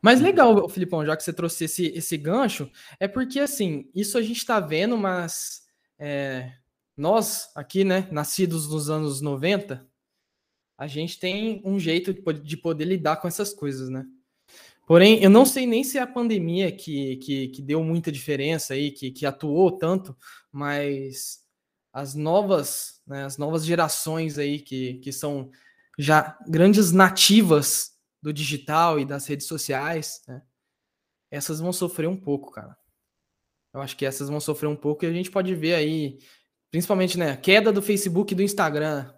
Mas legal, Filipão, já que você trouxe esse, esse gancho, é porque assim, isso a gente está vendo, mas é, nós aqui, né, nascidos nos anos 90, a gente tem um jeito de poder lidar com essas coisas, né? Porém, eu não sei nem se é a pandemia que, que, que deu muita diferença aí, que, que atuou tanto, mas as novas, né, as novas gerações aí que, que são já grandes nativas do digital e das redes sociais, né, essas vão sofrer um pouco, cara. Eu acho que essas vão sofrer um pouco e a gente pode ver aí, principalmente, né, queda do Facebook e do Instagram,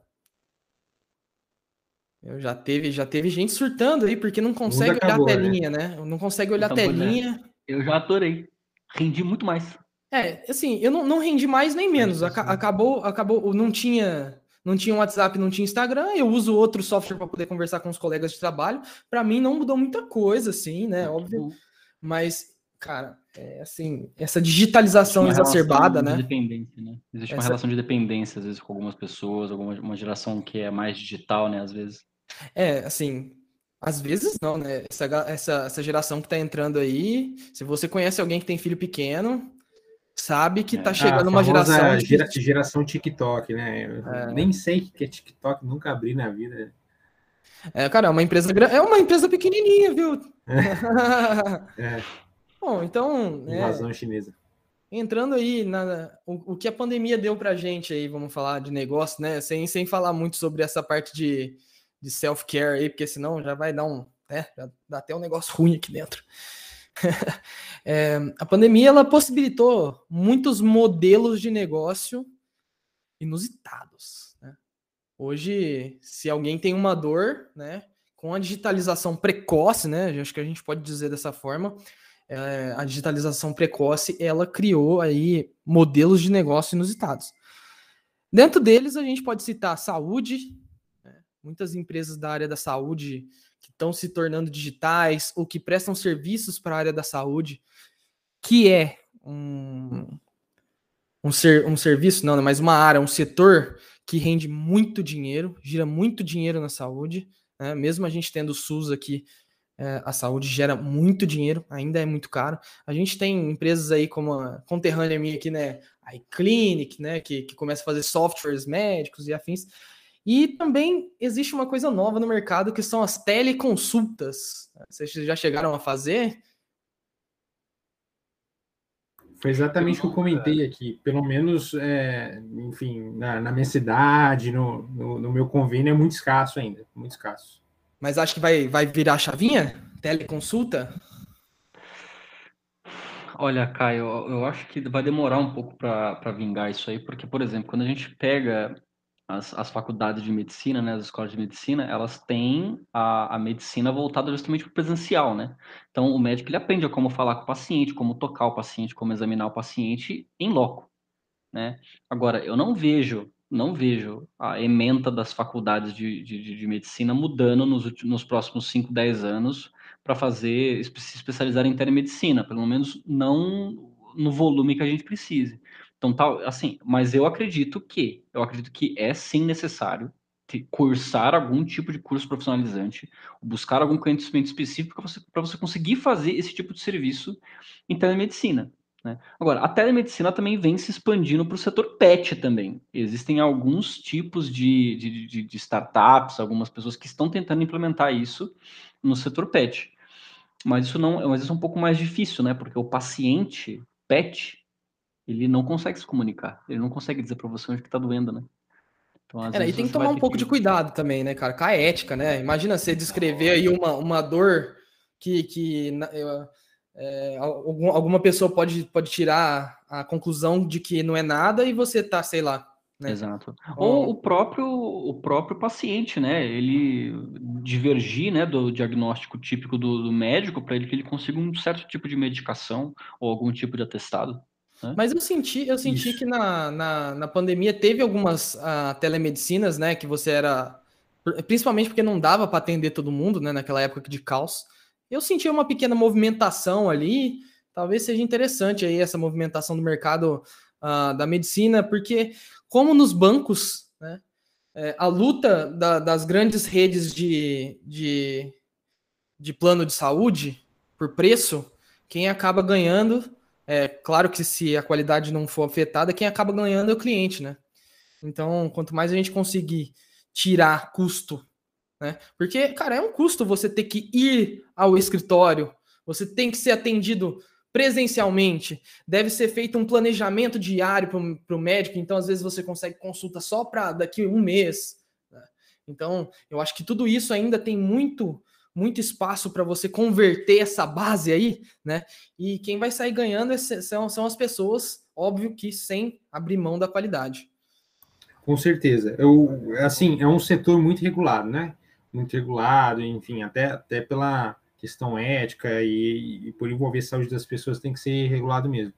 eu já teve, já teve gente surtando aí, porque não consegue acabou, olhar a né? telinha, né? né? Não consegue olhar a então, é. telinha. Eu já adorei. Rendi muito mais. É, assim, eu não, não rendi mais nem menos. acabou, acabou, não tinha, não tinha WhatsApp, não tinha Instagram. Eu uso outro software para poder conversar com os colegas de trabalho. Para mim não mudou muita coisa, assim, né? Óbvio. Mas, cara, é assim, essa digitalização exacerbada, de né? Dependência, né? Existe essa... uma relação de dependência, às vezes, com algumas pessoas, alguma uma geração que é mais digital, né? Às vezes. É, assim, às vezes não, né? Essa, essa, essa geração que tá entrando aí, se você conhece alguém que tem filho pequeno, sabe que tá é, chegando uma geração. De... Gera, geração TikTok, né? É. Nem sei o que é TikTok, nunca abri na vida. É, cara, é uma empresa é uma empresa pequenininha, viu? É. é. Bom, então. É. Invasão chinesa. entrando aí na o, o que a pandemia deu para a gente aí, vamos falar de negócio, né? Sem, sem falar muito sobre essa parte de, de self-care aí, porque senão já vai dar um, né? Já dá até um negócio ruim aqui dentro. é, a pandemia ela possibilitou muitos modelos de negócio inusitados. Né? Hoje, se alguém tem uma dor, né, com a digitalização precoce, né, acho que a gente pode dizer dessa forma, é, a digitalização precoce, ela criou aí modelos de negócio inusitados. Dentro deles, a gente pode citar saúde? Muitas empresas da área da saúde que estão se tornando digitais ou que prestam serviços para a área da saúde, que é um, um, ser, um serviço, não, mas uma área, um setor que rende muito dinheiro, gira muito dinheiro na saúde, né? mesmo a gente tendo o SUS aqui é, a saúde gera muito dinheiro, ainda é muito caro. A gente tem empresas aí como a conterrânea minha aqui, né? A iClinic, né? Que, que começa a fazer softwares médicos e afins. E também existe uma coisa nova no mercado que são as teleconsultas. Vocês já chegaram a fazer? Foi exatamente o que eu comentei aqui. Pelo menos, é, enfim, na, na, minha cidade, no, no, no meu convênio, é muito escasso ainda. Muito escasso. Mas acho que vai, vai virar chavinha? Teleconsulta? Olha, Caio, eu acho que vai demorar um pouco para vingar isso aí, porque, por exemplo, quando a gente pega as, as faculdades de medicina, né, as escolas de medicina, elas têm a, a medicina voltada justamente para o presencial, né? Então, o médico ele aprende a como falar com o paciente, como tocar o paciente, como examinar o paciente em loco, né? Agora, eu não vejo não vejo a ementa das faculdades de, de, de medicina mudando nos, nos próximos 5, 10 anos para fazer, se especializar em telemedicina, pelo menos não no volume que a gente precise. Então, tal, assim, mas eu acredito que, eu acredito que é sim necessário cursar algum tipo de curso profissionalizante, buscar algum conhecimento específico para você, você conseguir fazer esse tipo de serviço em telemedicina. Né? Agora, a telemedicina também vem se expandindo para o setor pet também. Existem alguns tipos de, de, de, de, startups, algumas pessoas que estão tentando implementar isso no setor pet. Mas isso não, mas isso é um pouco mais difícil, né? Porque o paciente pet ele não consegue se comunicar, ele não consegue dizer para você onde está doendo, né? Então, é, e tem que tomar um pouco que... de cuidado também, né, cara? Com a ética, né? Imagina você descrever aí uma, uma dor que, que é, alguma pessoa pode, pode tirar a conclusão de que não é nada e você tá, sei lá. Né? Exato. Ou o próprio, o próprio paciente, né? Ele divergir né, do diagnóstico típico do, do médico para ele que ele consiga um certo tipo de medicação ou algum tipo de atestado. Mas eu senti, eu senti que na, na, na, pandemia teve algumas uh, telemedicinas, né? Que você era. Principalmente porque não dava para atender todo mundo, né? Naquela época de caos eu senti uma pequena movimentação ali, talvez seja interessante aí essa movimentação do mercado uh, da medicina, porque como nos bancos, né, é, a luta da, das grandes redes de, de, de plano de saúde por preço, quem acaba ganhando, é claro que se a qualidade não for afetada, quem acaba ganhando é o cliente, né? Então, quanto mais a gente conseguir tirar custo né? Porque, cara, é um custo você ter que ir ao escritório, você tem que ser atendido presencialmente, deve ser feito um planejamento diário para o médico, então às vezes você consegue consulta só para daqui um mês. Né? Então, eu acho que tudo isso ainda tem muito muito espaço para você converter essa base aí, né? E quem vai sair ganhando são, são as pessoas, óbvio que sem abrir mão da qualidade. Com certeza. Eu, assim, é um setor muito regulado, né? muito regulado, enfim, até, até pela questão ética e, e por envolver a saúde das pessoas tem que ser regulado mesmo.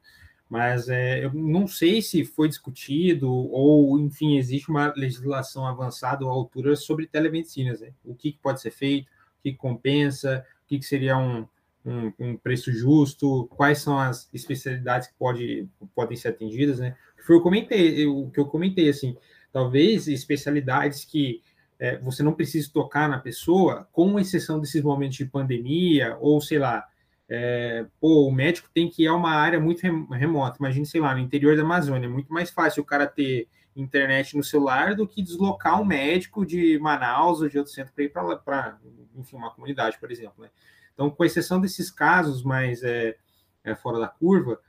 Mas é, eu não sei se foi discutido ou, enfim, existe uma legislação avançada à altura sobre telemedicinas, né? O que, que, pode ser feito, que, compensa, o que, seria um, um, um, preço justo, quais são as especialidades que pode, podem ser atendidas, né? Que eu comentei, o que eu comentei, assim, talvez especialidades que é, você não precisa tocar na pessoa, com exceção desses momentos de pandemia, ou sei lá, é, pô, o médico tem que ir a uma área muito remota. Imagina, sei lá, no interior da Amazônia, é muito mais fácil o cara ter internet no celular do que deslocar um médico de Manaus ou de outro centro para ir para, enfim, uma comunidade, por exemplo. Né? Então, com exceção desses casos mais é, é, fora da curva,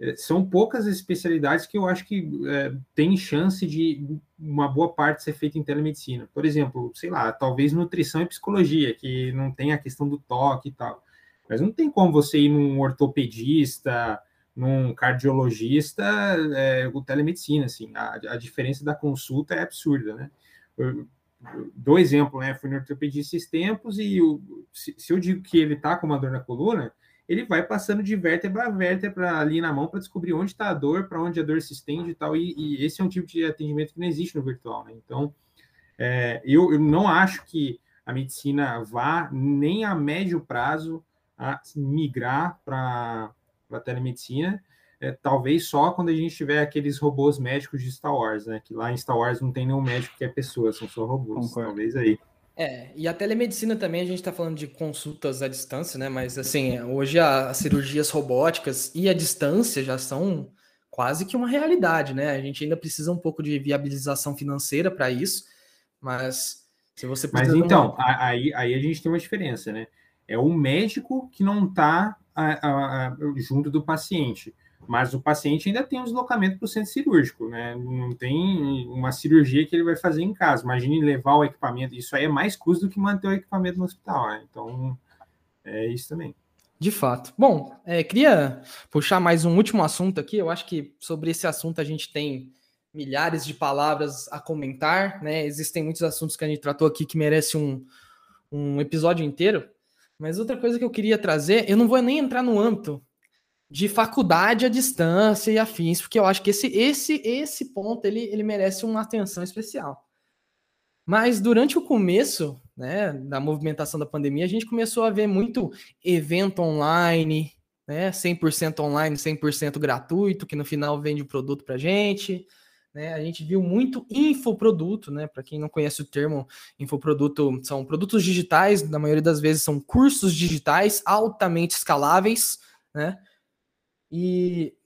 é, são poucas especialidades que eu acho que é, tem chance de uma boa parte ser feita em telemedicina. Por exemplo, sei lá, talvez nutrição e psicologia, que não tem a questão do toque e tal. Mas não tem como você ir num ortopedista, num cardiologista, é, com telemedicina, assim. A, a diferença da consulta é absurda, né? Eu, dou exemplo, né? Fui no ortopedista esses tempos e eu, se, se eu digo que ele tá com uma dor na coluna, ele vai passando de vértebra a vértebra ali na mão para descobrir onde está a dor, para onde a dor se estende e tal. E, e, esse é um tipo de atendimento que não existe no virtual, né? Então, é, eu, eu não acho que a medicina vá nem a médio prazo a migrar para a telemedicina. É, talvez só quando a gente tiver aqueles robôs médicos de Star Wars, né? Que lá em Star Wars não tem nenhum médico que é pessoa, são só robôs. Concordo. Talvez aí. É, e a telemedicina também, a gente está falando de consultas à distância, né? Mas assim, hoje as cirurgias robóticas e a distância já são quase que uma realidade, né? A gente ainda precisa um pouco de viabilização financeira para isso, mas se você Mas então, uma... aí, aí a gente tem uma diferença, né? É o médico que não está junto do paciente mas o paciente ainda tem um deslocamento para o centro cirúrgico, né? Não tem uma cirurgia que ele vai fazer em casa. Imagine levar o equipamento, isso aí é mais custo do que manter o equipamento no hospital, né? Então, é isso também. De fato. Bom, é, queria puxar mais um último assunto aqui. Eu acho que sobre esse assunto a gente tem milhares de palavras a comentar, né? Existem muitos assuntos que a gente tratou aqui que merece um, um episódio inteiro. Mas outra coisa que eu queria trazer, eu não vou nem entrar no âmbito de faculdade à distância e afins, porque eu acho que esse esse esse ponto ele, ele merece uma atenção especial. Mas durante o começo, né, da movimentação da pandemia, a gente começou a ver muito evento online, né, 100% online, 100% gratuito, que no final vende o produto para gente. Né, a gente viu muito infoproduto, né? Para quem não conhece o termo infoproduto, são produtos digitais, na maioria das vezes são cursos digitais altamente escaláveis, né? E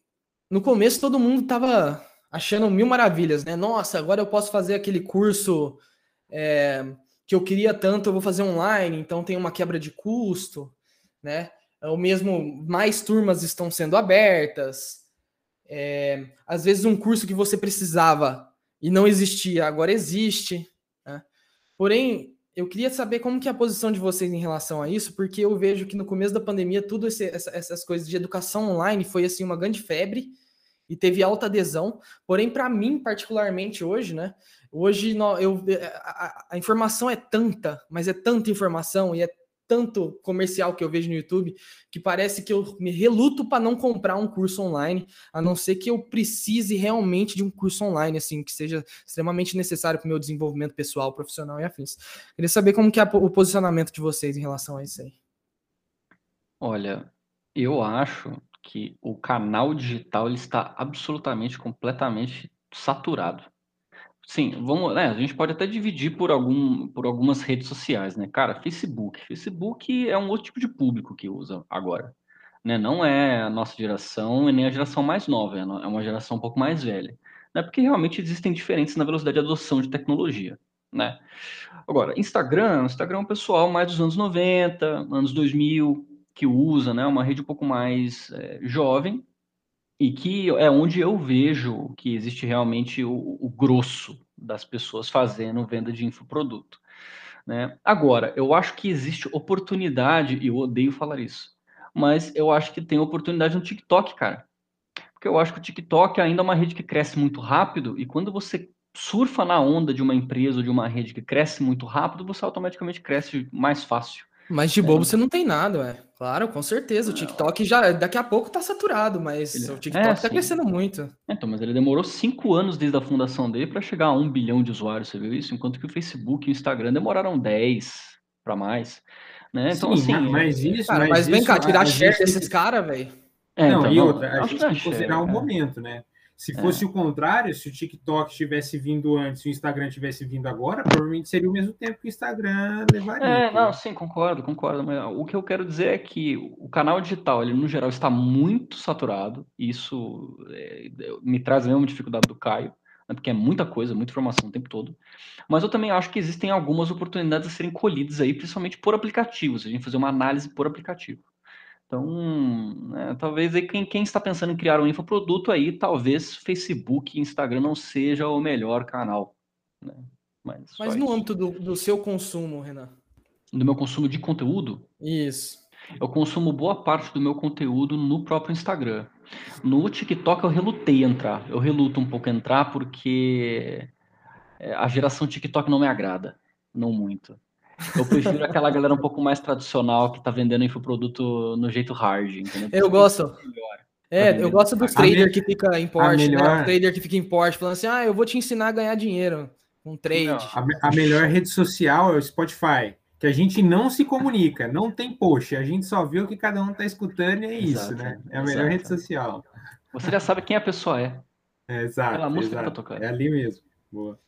no começo todo mundo tava achando mil maravilhas, né? Nossa, agora eu posso fazer aquele curso é, que eu queria tanto, eu vou fazer online, então tem uma quebra de custo, né? Ou mesmo mais turmas estão sendo abertas. É, às vezes um curso que você precisava e não existia, agora existe. Né? Porém, eu queria saber como que é a posição de vocês em relação a isso, porque eu vejo que no começo da pandemia, tudo esse, essa, essas coisas de educação online foi assim uma grande febre e teve alta adesão. Porém, para mim, particularmente hoje, né? Hoje eu, a, a, informação é tanta, mas é tanta informação e é tanto comercial que eu vejo no YouTube que parece que eu me reluto para não comprar um curso online, a não ser que eu precise realmente de um curso online, assim, que seja extremamente necessário para o meu desenvolvimento pessoal, profissional e afins. Queria saber como que é o posicionamento de vocês em relação a isso aí. Olha, eu acho que o canal digital ele está absolutamente, completamente saturado. Sim, vamos, né, a gente pode até dividir por, algum, por algumas redes sociais, né? Cara, Facebook. Facebook é um outro tipo de público que usa agora. Né? Não é a nossa geração e nem a geração mais nova, é, é uma geração um pouco mais velha. Né? Porque realmente existem diferenças na velocidade de adoção de tecnologia. Né? Agora, Instagram, Instagram é um pessoal mais dos anos 90, anos 2000, que usa, né? Uma rede um pouco mais é, jovem, e que é onde eu vejo que existe realmente o, o grosso das pessoas fazendo venda de infoproduto. Né? Agora, eu acho que existe oportunidade, e eu odeio falar isso, mas eu acho que tem oportunidade no TikTok, cara. Porque eu acho que o TikTok ainda é uma rede que cresce muito rápido, e quando você surfa na onda de uma empresa ou de uma rede que cresce muito rápido, você automaticamente cresce mais fácil. Mas de bobo é. você não tem nada, ué. Claro, com certeza. O TikTok já daqui a pouco tá saturado, mas ele... o TikTok é, tá crescendo muito. É, então, mas ele demorou cinco anos desde a fundação dele para chegar a um bilhão de usuários, você viu isso? Enquanto que o Facebook e o Instagram demoraram 10 para mais. Né? Então, Sim, assim. Mas isso. Cara, mas, mas vem cá, tirar share desses caras, velho. É, não, então, e outra, a gente tem que considerar o um momento, né? Se é. fosse é. o contrário, se o TikTok tivesse vindo antes e o Instagram tivesse vindo agora, provavelmente seria o mesmo tempo que o Instagram levaria. É, não, sim, concordo, concordo. Mas o que eu quero dizer é que o canal digital, ele no geral está muito saturado. Isso é, me traz a mesma dificuldade do Caio, né, porque é muita coisa, muita informação o tempo todo. Mas eu também acho que existem algumas oportunidades a serem colhidas aí, principalmente por aplicativos. A gente fazer uma análise por aplicativo. Então, né, talvez aí quem, quem, está pensando em criar um infoproduto aí, talvez Facebook e Instagram não seja o melhor canal. Né? Mas, Mas no isso. âmbito do, do seu consumo, Renan? Do meu consumo de conteúdo? Isso. Eu consumo boa parte do meu conteúdo no próprio Instagram. No TikTok eu relutei a entrar. Eu reluto um pouco a entrar porque é, a geração TikTok não me agrada. Não muito. Eu prefiro aquela galera um pouco mais tradicional que tá vendendo infoproduto no jeito hard, entendeu? Eu gosto. É, eu gosto dos traders que fica em porte, né? O trader que fica em porte, falando assim, ah, eu vou te ensinar a ganhar dinheiro com um trade. Não, a, a, melhor rede social é o Spotify, que a gente não se comunica, não tem post, a gente só vê o que cada um tá escutando e é Exato, isso, né? É a melhor rede social. Você já sabe quem a pessoa é. é exato. Pela música exato. que tá tocando. É ali mesmo. Boa.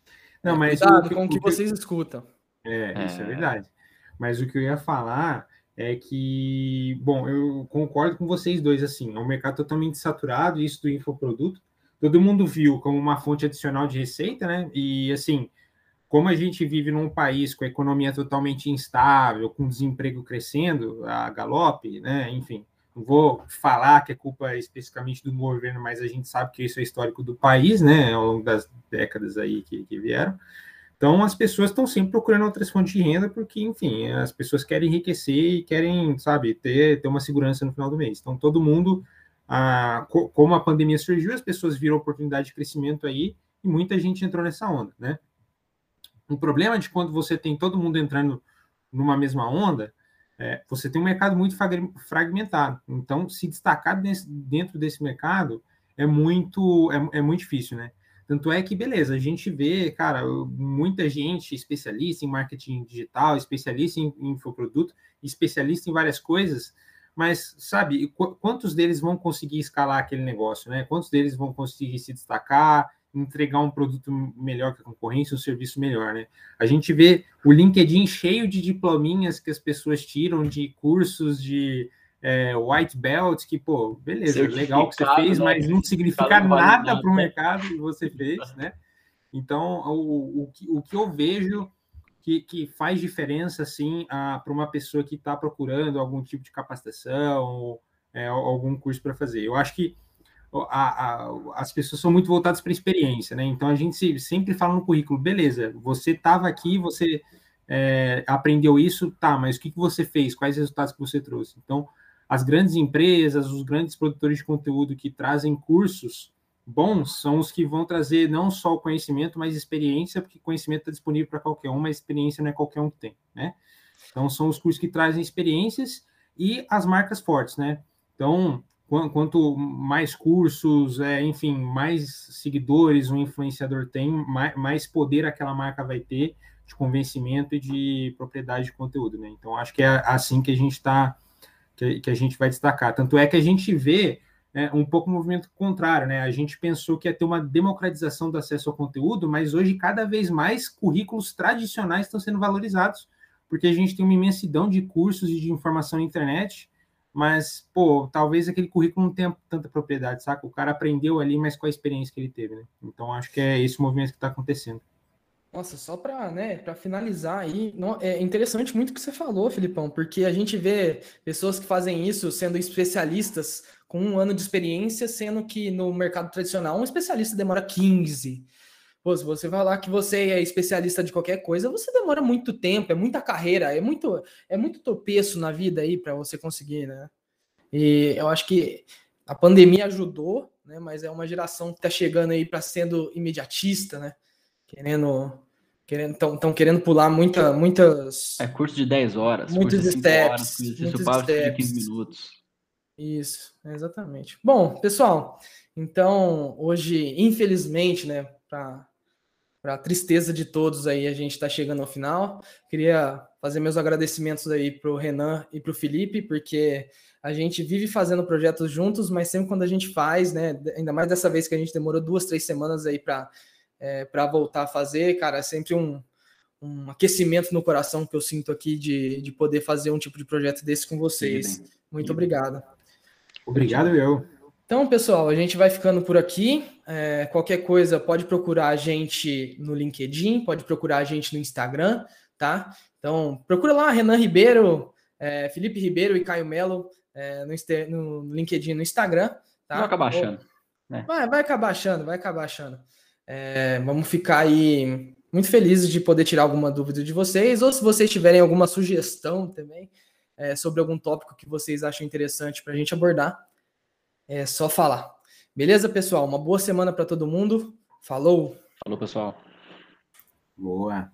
Não, mas Cuidado o, com o que, que vocês escutam. É, isso é. é verdade. Mas o que eu ia falar é que, bom, eu concordo com vocês dois, assim, é um mercado totalmente saturado, isso do infoproduto, todo mundo viu como uma fonte adicional de receita, né? E, assim, como a gente vive num país com a economia totalmente instável, com desemprego crescendo, a galope, né? Enfim, não vou falar que é culpa especificamente do governo, mas a gente sabe que isso é histórico do país, né? Ao longo das décadas aí que, que vieram. Então, as pessoas estão sempre procurando outras fontes de renda, porque, enfim, as pessoas querem enriquecer e querem, sabe, ter, ter uma segurança no final do mês. Então, todo mundo, ah, como a pandemia surgiu, as pessoas viram oportunidade de crescimento aí e muita gente entrou nessa onda, né? O problema de quando você tem todo mundo entrando numa mesma onda, é, você tem um mercado muito fragmentado. Então, se destacar dentro desse mercado é muito, é, é muito difícil, né? Tanto é que, beleza, a gente vê, cara, muita gente especialista em marketing digital, especialista em, infoproduto, especialista em várias coisas, mas, sabe, qu quantos deles vão conseguir escalar aquele negócio, né? Quantos deles vão conseguir se destacar, entregar um produto melhor que a concorrência, um serviço melhor, né? A gente vê o LinkedIn cheio de diplominhas que as pessoas tiram de cursos de é, white belt, que, pô, beleza, legal que você fez, né? mas não significa nada para o mercado que você fez, né? Então, o, o, o que eu vejo que, que faz diferença, assim, para uma pessoa que está procurando algum tipo de capacitação ou é, algum curso para fazer. Eu acho que a, a, as pessoas são muito voltadas para experiência, né? Então, a gente se, sempre fala no currículo, beleza, você estava aqui, você é, aprendeu isso, tá, mas o que, que você fez? Quais resultados que você trouxe? Então, as grandes empresas, os grandes produtores de conteúdo que trazem cursos bons são os que vão trazer não só o conhecimento, mas experiência, porque conhecimento está disponível para qualquer um, mas experiência não é qualquer um que tem, né? Então, são os cursos que trazem experiências e as marcas fortes, né? Então, quanto mais cursos, é, enfim, mais seguidores um influenciador tem, mais poder aquela marca vai ter de convencimento e de propriedade de conteúdo, né? Então, acho que é assim que a gente está que, que a gente vai destacar. Tanto é que a gente vê é, um pouco o movimento contrário, né? A gente pensou que ia ter uma democratização do acesso ao conteúdo, mas hoje cada vez mais currículos tradicionais estão sendo valorizados, porque a gente tem uma imensidão de cursos e de informação na internet, mas, pô, talvez aquele currículo não tenha tanta propriedade, saca? O cara aprendeu ali, mas com a experiência que ele teve, né? Então, acho que é esse movimento que está acontecendo. Nossa, só para né, finalizar aí, é interessante muito o que você falou, Filipão, porque a gente vê pessoas que fazem isso sendo especialistas com um ano de experiência, sendo que no mercado tradicional um especialista demora 15. Pô, se você falar que você é especialista de qualquer coisa, você demora muito tempo, é muita carreira, é muito é muito tropeço na vida aí para você conseguir, né? E eu acho que a pandemia ajudou, né? Mas é uma geração que está chegando aí para sendo imediatista, né? Querendo querendo estão querendo pular muita, muitas é curso de 10 horas muitos steps horas, muitos steps. de 15 minutos. Isso exatamente. Bom pessoal então hoje infelizmente né para para tristeza de todos aí a gente está chegando ao final. Queria fazer meus agradecimentos aí para o Renan e para o Felipe porque a gente vive fazendo projetos juntos mas sempre quando a gente faz né ainda mais dessa vez que a gente demorou duas três semanas aí para é, para voltar a fazer, cara, é sempre um, um aquecimento no coração que eu sinto aqui de, de poder fazer um tipo de projeto desse com vocês. Sim, Muito sim. obrigado. Obrigado, eu. Então, pessoal, a gente vai ficando por aqui. É, qualquer coisa, pode procurar a gente no LinkedIn, pode procurar a gente no Instagram, tá? Então, procura lá, Renan Ribeiro, é, Felipe Ribeiro e Caio Melo. é, no, no, LinkedIn, no Instagram. Tá? Vai acabar achando. Né? Vai, vai acabar achando, vai acabar achando. É, vamos ficar aí muito felizes de poder tirar alguma dúvida de vocês, ou se vocês tiverem alguma sugestão também é, sobre algum tópico que vocês acham interessante para a gente abordar, é só falar. Beleza, pessoal? Uma boa semana para todo mundo. Falou! Falou, pessoal. Boa.